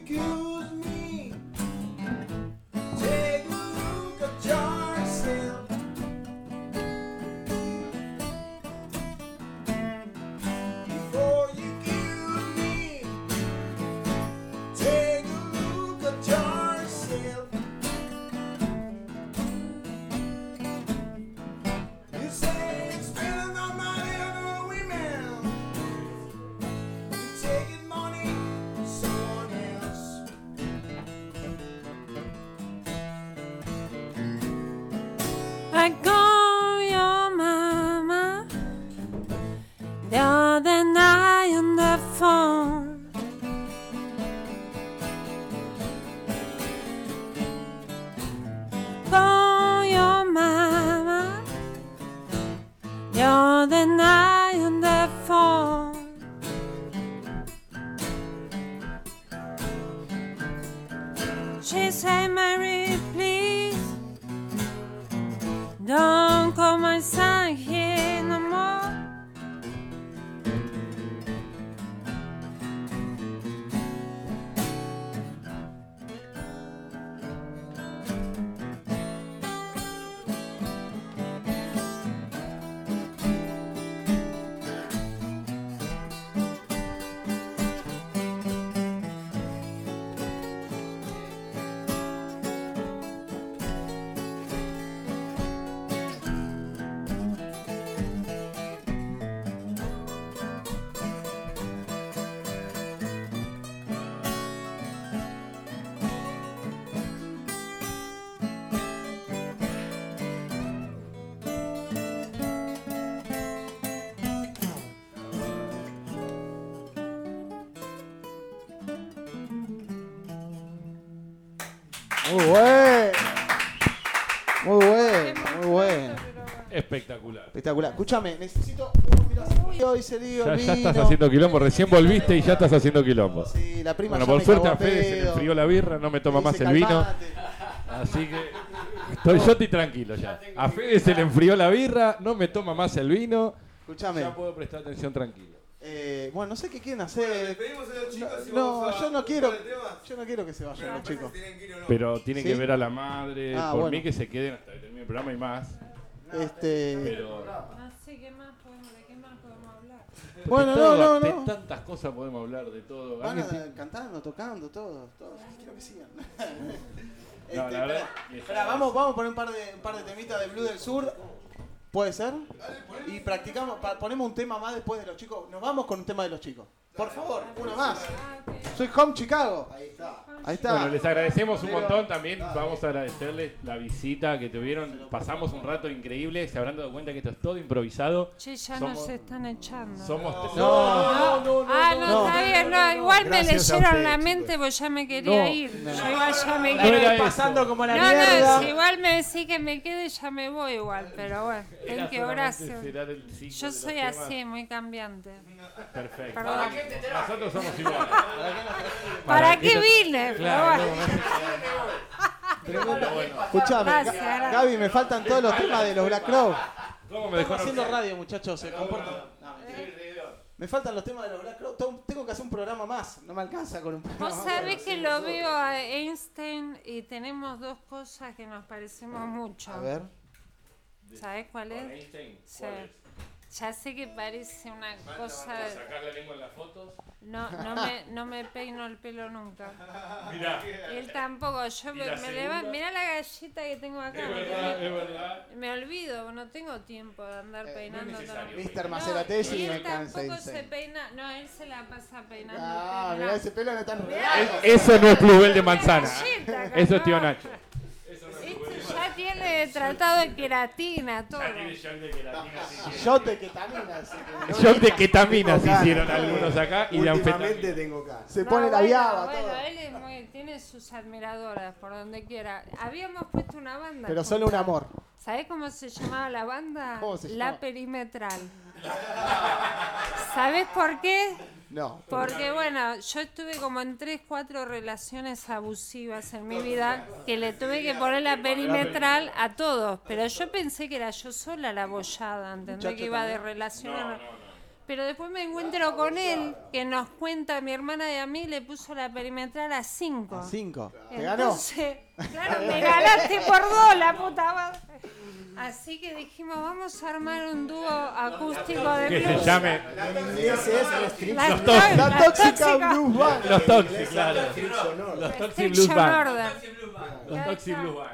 Muy bueno. Muy bueno, muy bueno. Espectacular. Espectacular. Escúchame, necesito. Ya, estás haciendo quilombo, recién volviste y ya estás haciendo quilombo. Sí, la prima Bueno, ya por me suerte cagó a Fede se le pedo. enfrió la birra, no me toma más dice, el vino. "Calmate". Así que estoy, yo estoy tranquilo ya. A Fede se le enfrió la birra, no me toma más el vino. Escúchame. Ya puedo prestar atención tranquilo. Bueno, no sé qué quieren hacer. pedimos a los chicos y No, vamos a yo no quiero. Yo no quiero que se vayan los chicos. Tienen que ir o no. Pero tiene ¿Sí? que ver a la madre, Ah, por bueno. mí que se queden hasta que termine el programa y más. Este. Pero No sé qué más podemos, de qué más podemos hablar. Bueno, no, todo, no, de no. tantas cosas podemos hablar, de todo. Van ¿Alguien a, cantando, tocando, todo. todo. Quiero que sigan. Este, No, la verdad, espera, les espera, vamos, vamos a poner un par de, un par de temitas de Blue del Sur. ¿Puede ser? Y practicamos, ponemos un tema más después de los chicos. Nos vamos con un tema de los chicos. Por favor, uno más. Soy Home Chicago. Ahí está. Ahí está. Bueno, les agradecemos un montón también. Vamos a agradecerles la visita que tuvieron. Pasamos un rato increíble. Se habrán dado cuenta que esto es todo improvisado. Che, ya Somos- nos están echando. Somos. No, no, no. ah, no, no. está bien, no, igual me Gracias leyeron la mente porque ya me quería No. ir. Yo igual ya me No era ir. pasando como la No, mierda. no, si igual me decís que me quede, ya me voy igual, pero bueno, el ciclo de Yo soy así, muy cambiante. Perfecto. Perdón. Nosotros somos iguales. ¿Para qué vine? Pero Claro, bueno. Escuchame. Gaby, me faltan todos los temas de los Black Crow. ¿Cómo me dejó haciendo radio, muchachos, se comportan. No, mentira. Me faltan los temas de los Black Crow. Tengo- que hacer un programa más. No me alcanza con un programa Vos sabés que lo veo a Einstein y tenemos dos cosas que nos parecemos mucho. A ver. ¿Sabés cuál es? Einstein? Sí. Ya sé que parece una cosa... Sacar la lengua en las fotos. No, no, me, no me peino el pelo nunca. Mirá. Él tampoco. Yo ¿Y me, me levanto. Mirá la galleta que tengo acá. Es ¿me verdad, entendés? es verdad. Me olvido, no tengo tiempo de andar Eh, peinando todo. necesario. Mr. No, me él cansa tampoco se Insane. peina. No, él se la pasa peinando. Ah, el pelo. mirá, ese pelo no está Mirá. enredado. Eso no es plubel de manzana. Galleta, Eso es tío Nacho. Ya tiene tratado de queratina, todo. Shot de ketamina. así que no Shot de ketamina se hicieron algunos acá y de Últimamente anfetamina. tengo cara. Se pone la viaba, bueno, él es muy- tiene sus admiradoras por donde quiera. Habíamos puesto una banda. Pero solo un amor. ¿Sabés cómo se llamaba la banda? ¿Cómo se La? Perimetral. ¿Sabés por qué? No. Porque bueno, yo estuve como en tres, cuatro relaciones abusivas en mi vida que le tuve que poner la perimetral a todos. Pero yo pensé que era yo sola la bollada, ¿entendés? Que iba de relación a Pero después me encuentro con él, que nos cuenta a mi hermana y a mí, le puso la perimetral a cinco. Cinco. ¿Te ganó? Claro, me ganaste por dos, la puta madre. Así que dijimos, vamos a armar un dúo acústico de Que se blues. llame Los tóxicos. La la tóxica Blues Band. Los Toxic, claro. Los Toxic Blues Band. Los Toxic está. Blues Band.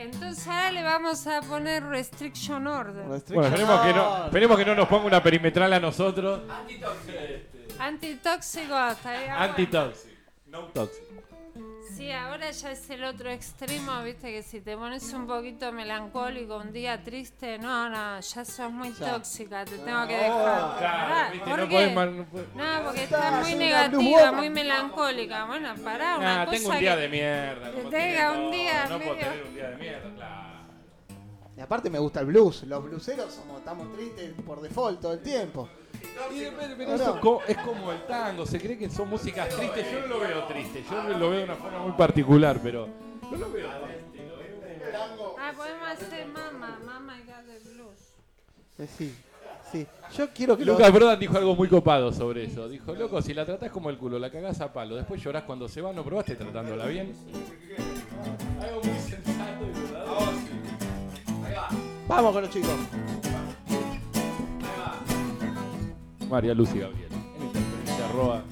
Entonces ahora le vamos a poner Restriction Order. Bueno, esperemos que, no, esperemos que no nos ponga una perimetral a nosotros. Antitóxico, estaría bueno. Antitoxic. No toxic. Sí, ahora ya es el otro extremo, viste, que si te pones un poquito melancólico, un día triste, no, no, ya sos muy tóxica, te tengo que dejar. Claro, viste, ¿por no podés mal- no podés- No, porque estás muy una negativa, muy melancólica. Bueno, pará, una Nah, cosa tengo un día que... de mierda. tenga un día No puedo tener un día de mierda, claro. Y aparte me gusta el blues. Los blueseros somos, estamos tristes por default todo el tiempo. Y de- pero- pero ¿O eso es co- es como el tango, se cree que son músicas tristes. Yo no lo veo triste, yo lo veo de una forma muy particular, pero no lo veo triste. lo veo- Ah, podemos hacer Mama, Mama I Got the Blues. Eh, Sí, sí. Yo quiero que Lucas los- Brodan dijo algo muy copado sobre eso. Dijo, loco, si la tratás como el culo, la cagás a palo, después llorás cuando se va, no probaste tratándola bien. Algo muy sensato y verdadero. Vamos con los chicos. María Lucy Gabriel. En interferencia arroba.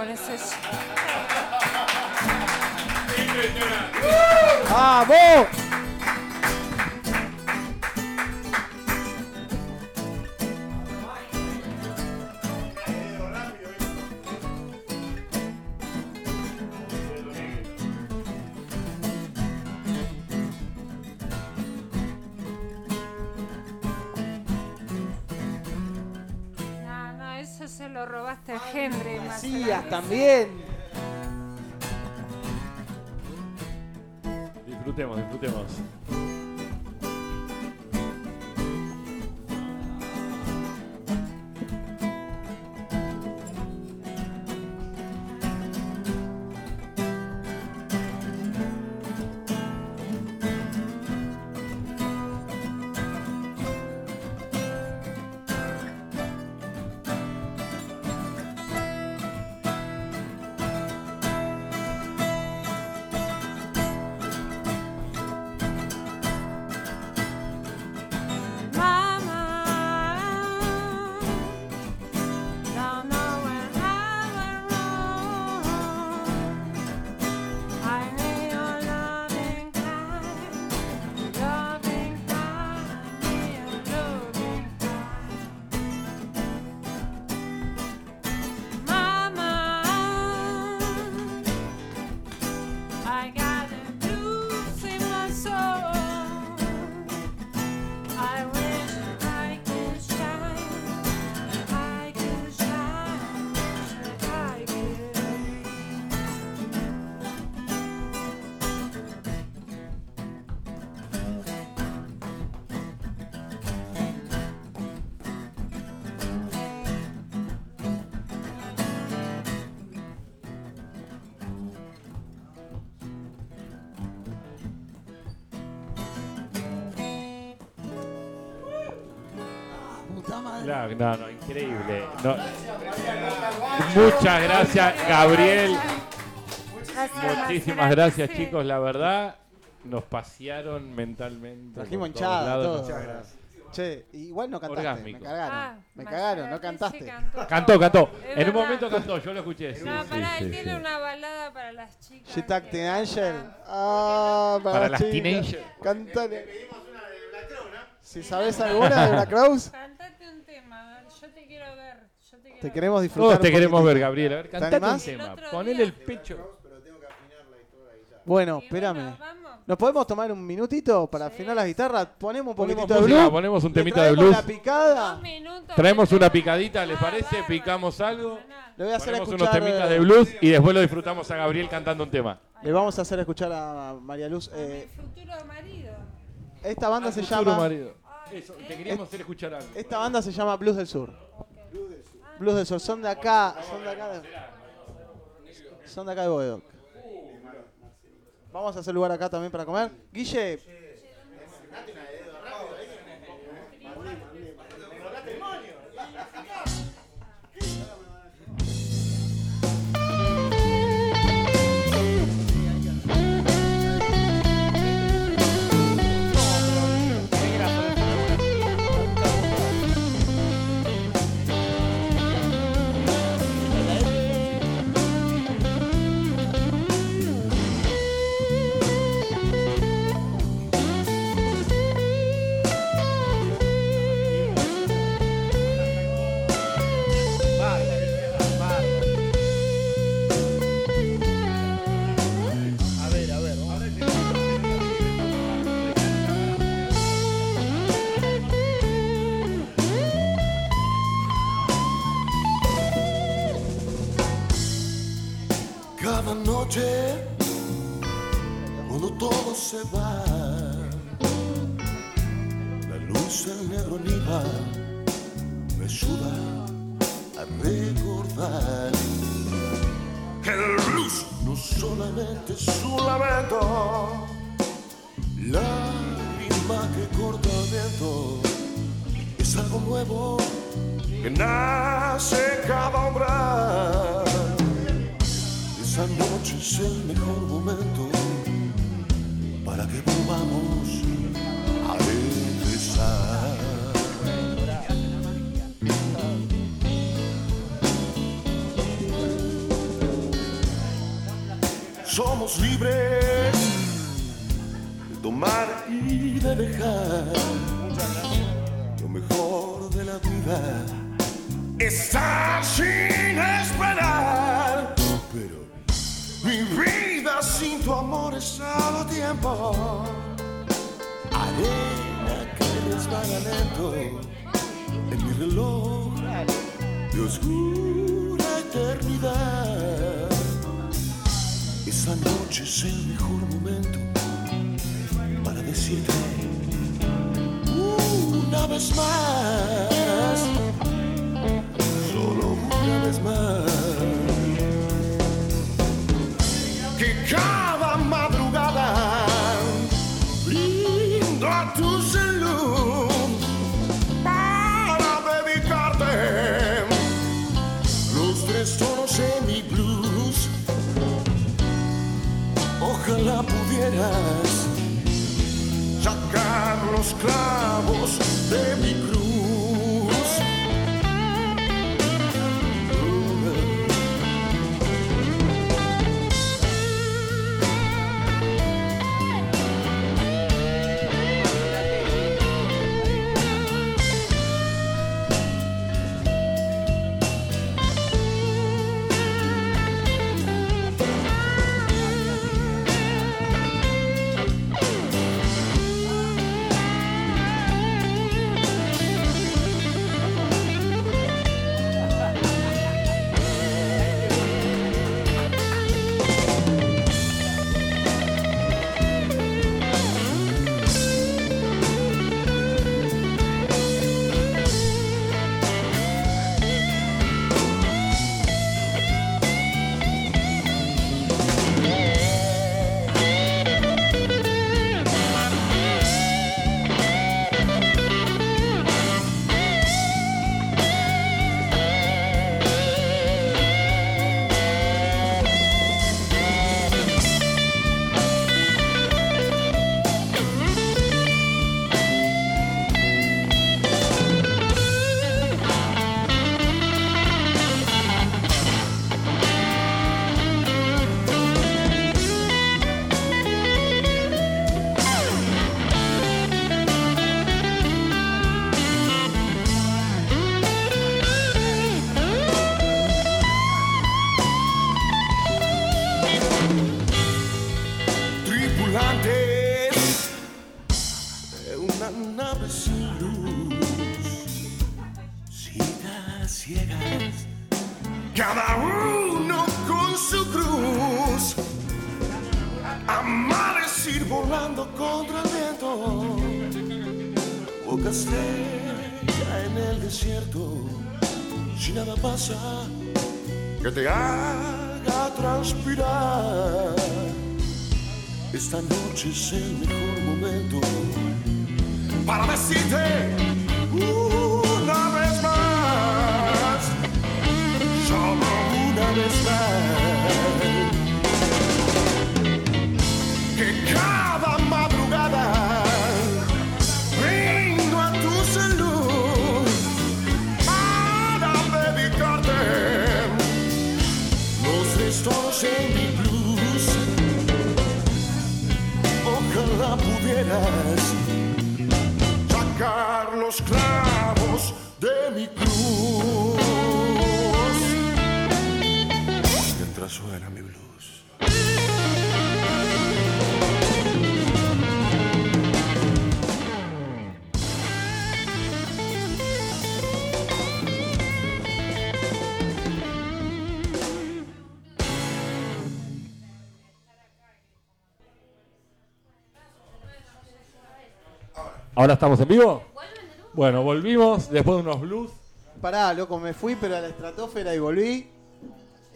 Cagó No, no, increíble. No. Muchas gracias, Gabriel. Muchísimas gracias, chicos. La verdad, nos pasearon mentalmente. Trajimos hinchada, lados. todo. Che, igual no cantaste, Orgásmico. me cagaron. Ah, me cagaron, no cantaste. cantó. Cantó, En un momento cantó, yo lo escuché. sí, No, sí, pará, sí, él tiene sí. una balada para las chicas. She Angel. Ah, para, Para las teenagers. Cántale. Si sabes alguna de Black Rose, Cantate un tema, yo te quiero ver. Yo te, quiero te ver. queremos disfrutar. Todos te queremos ver. Gabriel. A ver, ¿Te cantate un tema. Ponele el pecho. Bueno, espérame. bueno. ¿Nos podemos tomar un minutito para Sí. afinar las guitarras? Ponemos un Ponemos poquitito de música, blues. ponemos un temita de traemos blues. la picada. Dos minutos. Traemos una picadita, ¿les Ah, parece? Picamos algo. Le voy a hacer Ponemos unos temitas eh, de blues y después lo disfrutamos a Gabriel cantando un tema. Le vamos a hacer escuchar a María Luz. A mi eh, futuro marido. esta banda A se llama. marido. Eso, te queríamos hacer escuchar algo. Esta banda se llama Blues del Sur. Blues del Sur. Son de acá. Son de acá. De, son de acá de Boedoc. Vamos a hacer lugar acá también para comer. Guille. Noche, cuando todo se va, la luz del negro niva me ayuda a recordar que el blues no solamente es un lamento, lágrima que corta viento, es algo nuevo que nace cada umbral. Esa noche es el mejor momento para que volvamos a empezar. Somos libres de tomar y de dejar lo mejor de la vida. Estar sin esperar. Pero mi vida sin tu amor es solo tiempo. Arena que resbala lento en mi reloj de oscura eternidad. Esa noche es el mejor momento decirte una vez más, solo una vez más, Pudieras sacar los clavos de mi ¿Ahora estamos en vivo? Bueno, volvimos después de unos blues. Pará, loco, me fui, pero a la estratosfera y volví.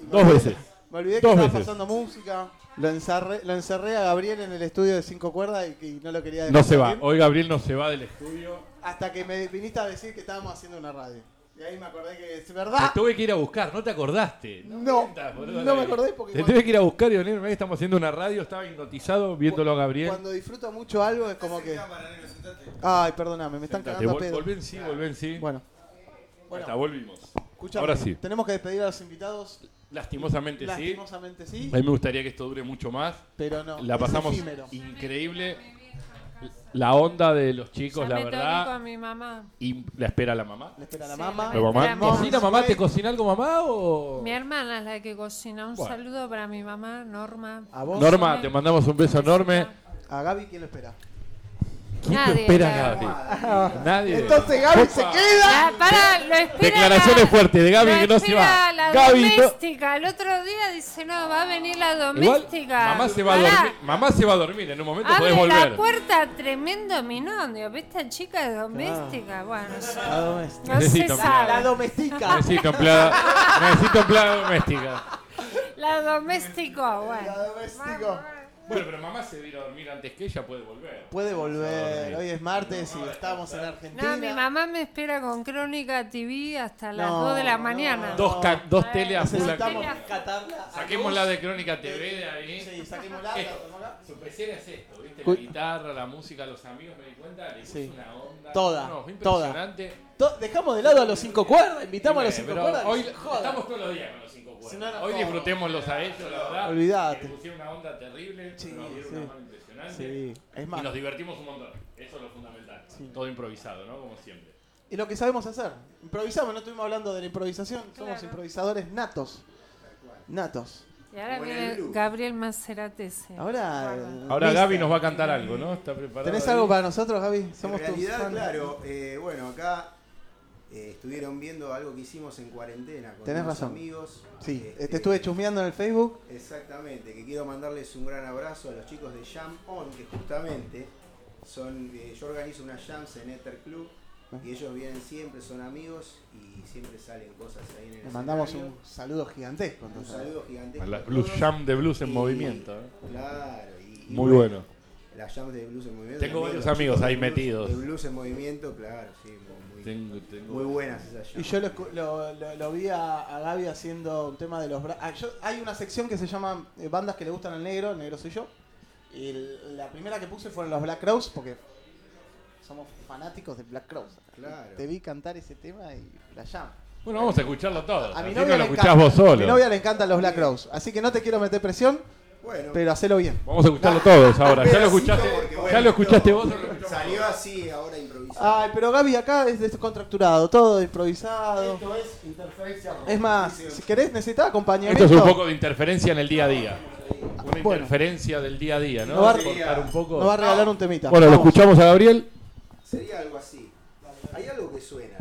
Y Dos olvidé- veces. Me olvidé que Dos estaba veces. pasando música. Lo encerré, lo encerré a Gabriel en el estudio de cinco cuerdas y, y no lo quería No dejar se va. Hoy Gabriel no se va del estudio. Hasta que me viniste a decir que estábamos haciendo una radio. Y ahí me acordé que es Te verdad. tuve que ir a buscar, ¿no te acordaste? No, mientas, boludo, no me acordé porque Te cuando- tuve que ir a buscar y venir, mirá que estamos haciendo una radio, estaba hipnotizado viéndolo a Gabriel. Cuando disfruto mucho algo es como que. Ay, perdóname, me están Sentate, cagando a vol- pedo. volví en sí, volví en sí. Bueno, bueno. está, volvimos. escuchame, Ahora sí. Tenemos que despedir a los invitados. Lastimosamente sí. Lastimosamente sí, A mí me gustaría que esto dure mucho más. pero no. La es pasamos efímero. increíble. La onda de los chicos, Ya la verdad. con mi mamá. Y la espera la mamá. Le espera la Sí, mamá. la ¿La mamá? Esperamos. ¿Cocina mamá? ¿Te cocina algo mamá o...? Mi hermana es la que cocina. Un Bueno. saludo para mi mamá, Norma. A vos, Norma, te mandamos un beso enorme. a Gaby, ¿quién lo espera? ¿Quién lo Nadie, espera la- a Gaby? Nadie. Entonces Gaby se Opa. queda. Ah, pará, lo espera Declaraciones la- fuertes de Gaby lo que no se espera va. La Gaby no- doméstica. El otro día dice, no, va a venir la Igual, doméstica. mamá se va a Pará, dormir. Mamá se va a dormir. En un momento podés Abre volver. la puerta, tremendo minondio. ¿Viste, chica de doméstica? Bueno, La doméstica. no se Necesito sabe. La domestica. Necesito empleada, necesito empleada doméstica. La doméstico, bueno. La doméstico. Bueno, pero mamá se viene a dormir antes que ella, puede volver. Puede volver. Hoy es martes y estamos en Argentina. No, mi mamá me espera con Crónica TV hasta las No, 2 de la mañana. Dos, ca- dos tele a full. Necesitamos catarla. Saquémosla de Crónica TV de ahí. Sí, saquémosla. Su pecera es esto, ¿viste? La guitarra, la música, los amigos, me di cuenta, le puso Sí. una onda. Toda, No, fue toda. impresionante. To- Dejamos de lado a los cinco cuerdas. Invitamos a los cinco Pero cuerdas. Hoy Joda. estamos todos los días con los cinco no, hoy no. disfrutémoslos a ellos, la verdad. Olvídate. Pusieron una onda terrible, Sí, nos dieron sí. una mano impresionante. Sí, es Y más. nos divertimos un montón. Eso es lo fundamental. Todo improvisado, ¿no? Como siempre. Y lo que sabemos hacer. Improvisamos, no estuvimos hablando de la improvisación. Somos improvisadores natos. Natos. Y ahora viene. Gabriel Maceratese. Ahora. Ahora Gaby nos va a cantar algo, ¿no? ¿Está preparado? ¿Tenés ahí? algo para nosotros, Gaby? Somos en tus realidad, fans. claro, eh, bueno, acá eh, estuvieron viendo algo que hicimos en cuarentena con Tenés unos razón. amigos. Sí, Este, te estuve chusmeando en el Facebook. Exactamente, que quiero mandarles un gran abrazo a los chicos de Jam On, que justamente son, eh, yo organizo unas jams en Ether Club y ellos vienen siempre, son amigos y siempre salen cosas ahí en el Le mandamos escenario. un saludo gigantesco. un saludo gigantesco. A la Blues. Jam de Blues en Y- movimiento. ¿eh? Claro, y, y Muy bueno. Las jams de Blues en movimiento. Tengo varios amigos ahí blues- metidos. De Blues en movimiento, claro, sí, Tengo, tengo- muy buenas esas Y jams. yo lo, lo, lo- lo vi a, a Gaby haciendo un tema de los... bra- ah, yo- hay una sección que se llama eh, Bandas que le gustan al negro, el negro soy yo. Y el- la primera que puse fueron los Black Crows, porque somos fanáticos de Black Crows. Claro. Te vi cantar ese tema y la llama. Bueno, vamos a escucharlo todo. A mi Así novia no lo le escuchás encanta. vos solo. A mi novia le encantan los Black Crows. Así que no te quiero meter presión, Bueno, pero hacelo bien. Vamos a escucharlo todos ahora. Ya lo escuchaste, porque, ya lo escuchaste no, vos. lo Salió así, ahora improvisado. Ay, pero Gaby acá es descontracturado, todo improvisado. es interferencia. Es más, si querés, necesitas Esto acompañamiento. es un poco de interferencia en el día a día. Una Bueno. interferencia del día a día, ¿no? No va a- Cortar un poco. Nos va a regalar un temita. Bueno, lo escuchamos a Gabriel. Sería algo así. Hay algo que suena,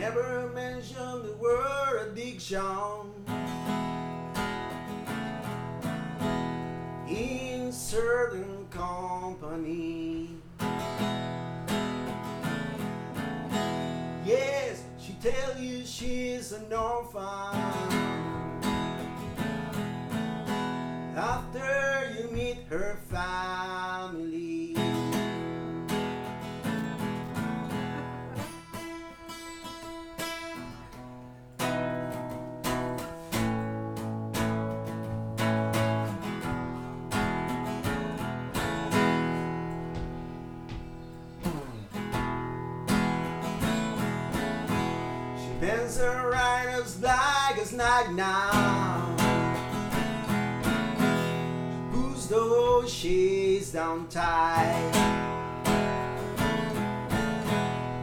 never mentioned the word addiction in certain company. Yes, she tell you she's an orphan. After you meet her family. Her right as black as night now. Pulls those shades down tight.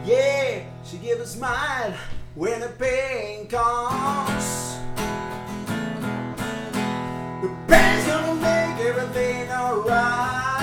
Yeah, she gives a smile when the pain comes. The pain's gonna make everything alright.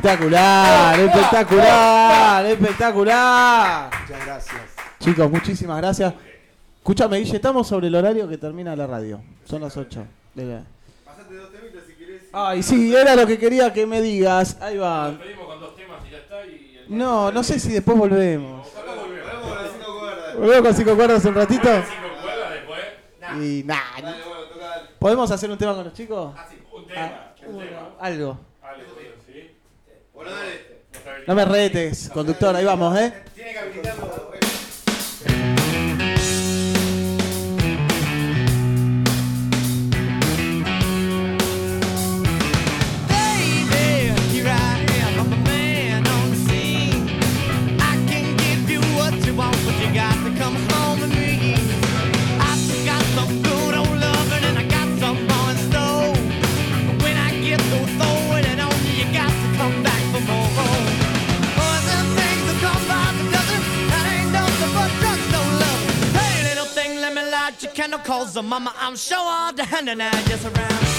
Espectacular, espectacular, espectacular. Muchas gracias. Chicos, muchísimas gracias. Escúchame, Guille, estamos sobre el horario que termina la radio. Son las 8. Pasate dos temitas si querés. Ay, sí, era lo que quería que me digas. Ahí va. Nos pedimos con dos temas y ya está. No, no sé si después volvemos. Volvemos con las cinco cuerdas. Volvemos con cinco cuerdas un ratito. Y nada. ¿Podemos hacer un tema con los chicos? Ah, sí, un tema. Ah, un tema. Algo. No me retes, conductor, ahí vamos, ¿eh? no calls, so mama, I'm sure all the and I just around.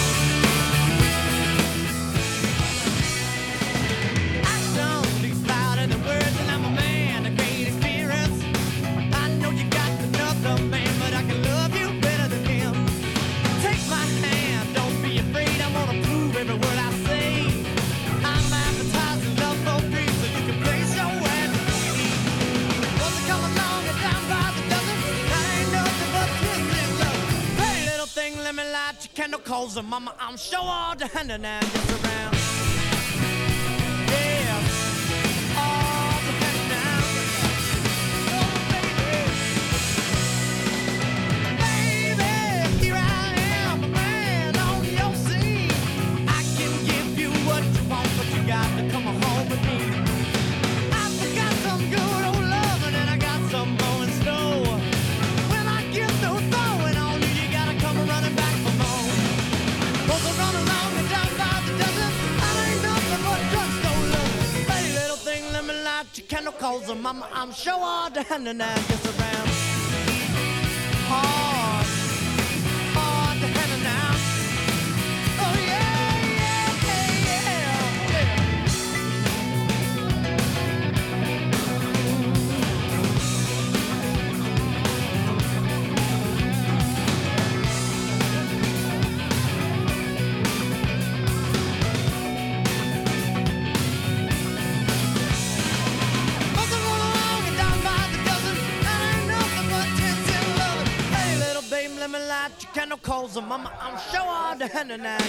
candle calls her mama. I'm sure all the hand and just around. and an Canada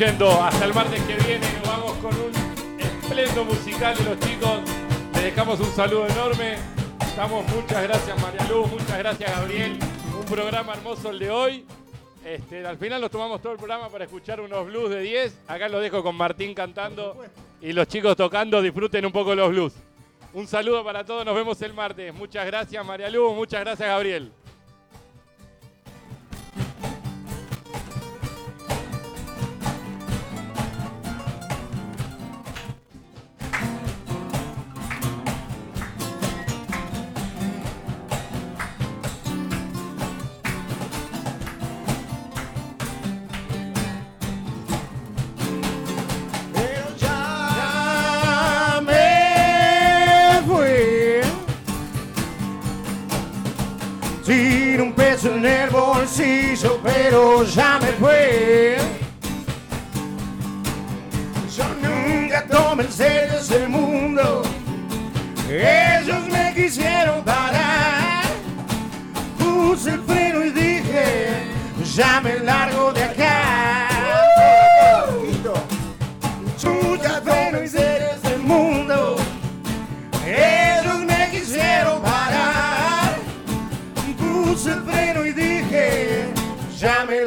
yendo hasta el martes que viene. Nos vamos con un esplendo musical de los chicos. Les dejamos un saludo enorme. Estamos, muchas gracias María Luz, muchas gracias Gabriel. Un programa hermoso el de hoy. Este, al final nos tomamos todo el programa para escuchar unos blues de 10. Acá lo dejo con Martín cantando y los chicos tocando. Disfruten un poco los blues. Un saludo para todos, nos vemos el martes. Muchas gracias María Luz, muchas gracias Gabriel. En el bolsillo, pero ya me fui Yo nunca tomé en serio ese mundo Ellos me quisieron parar. Puse el freno y dije Ya me largo de acá Chucha, freno y seres ya me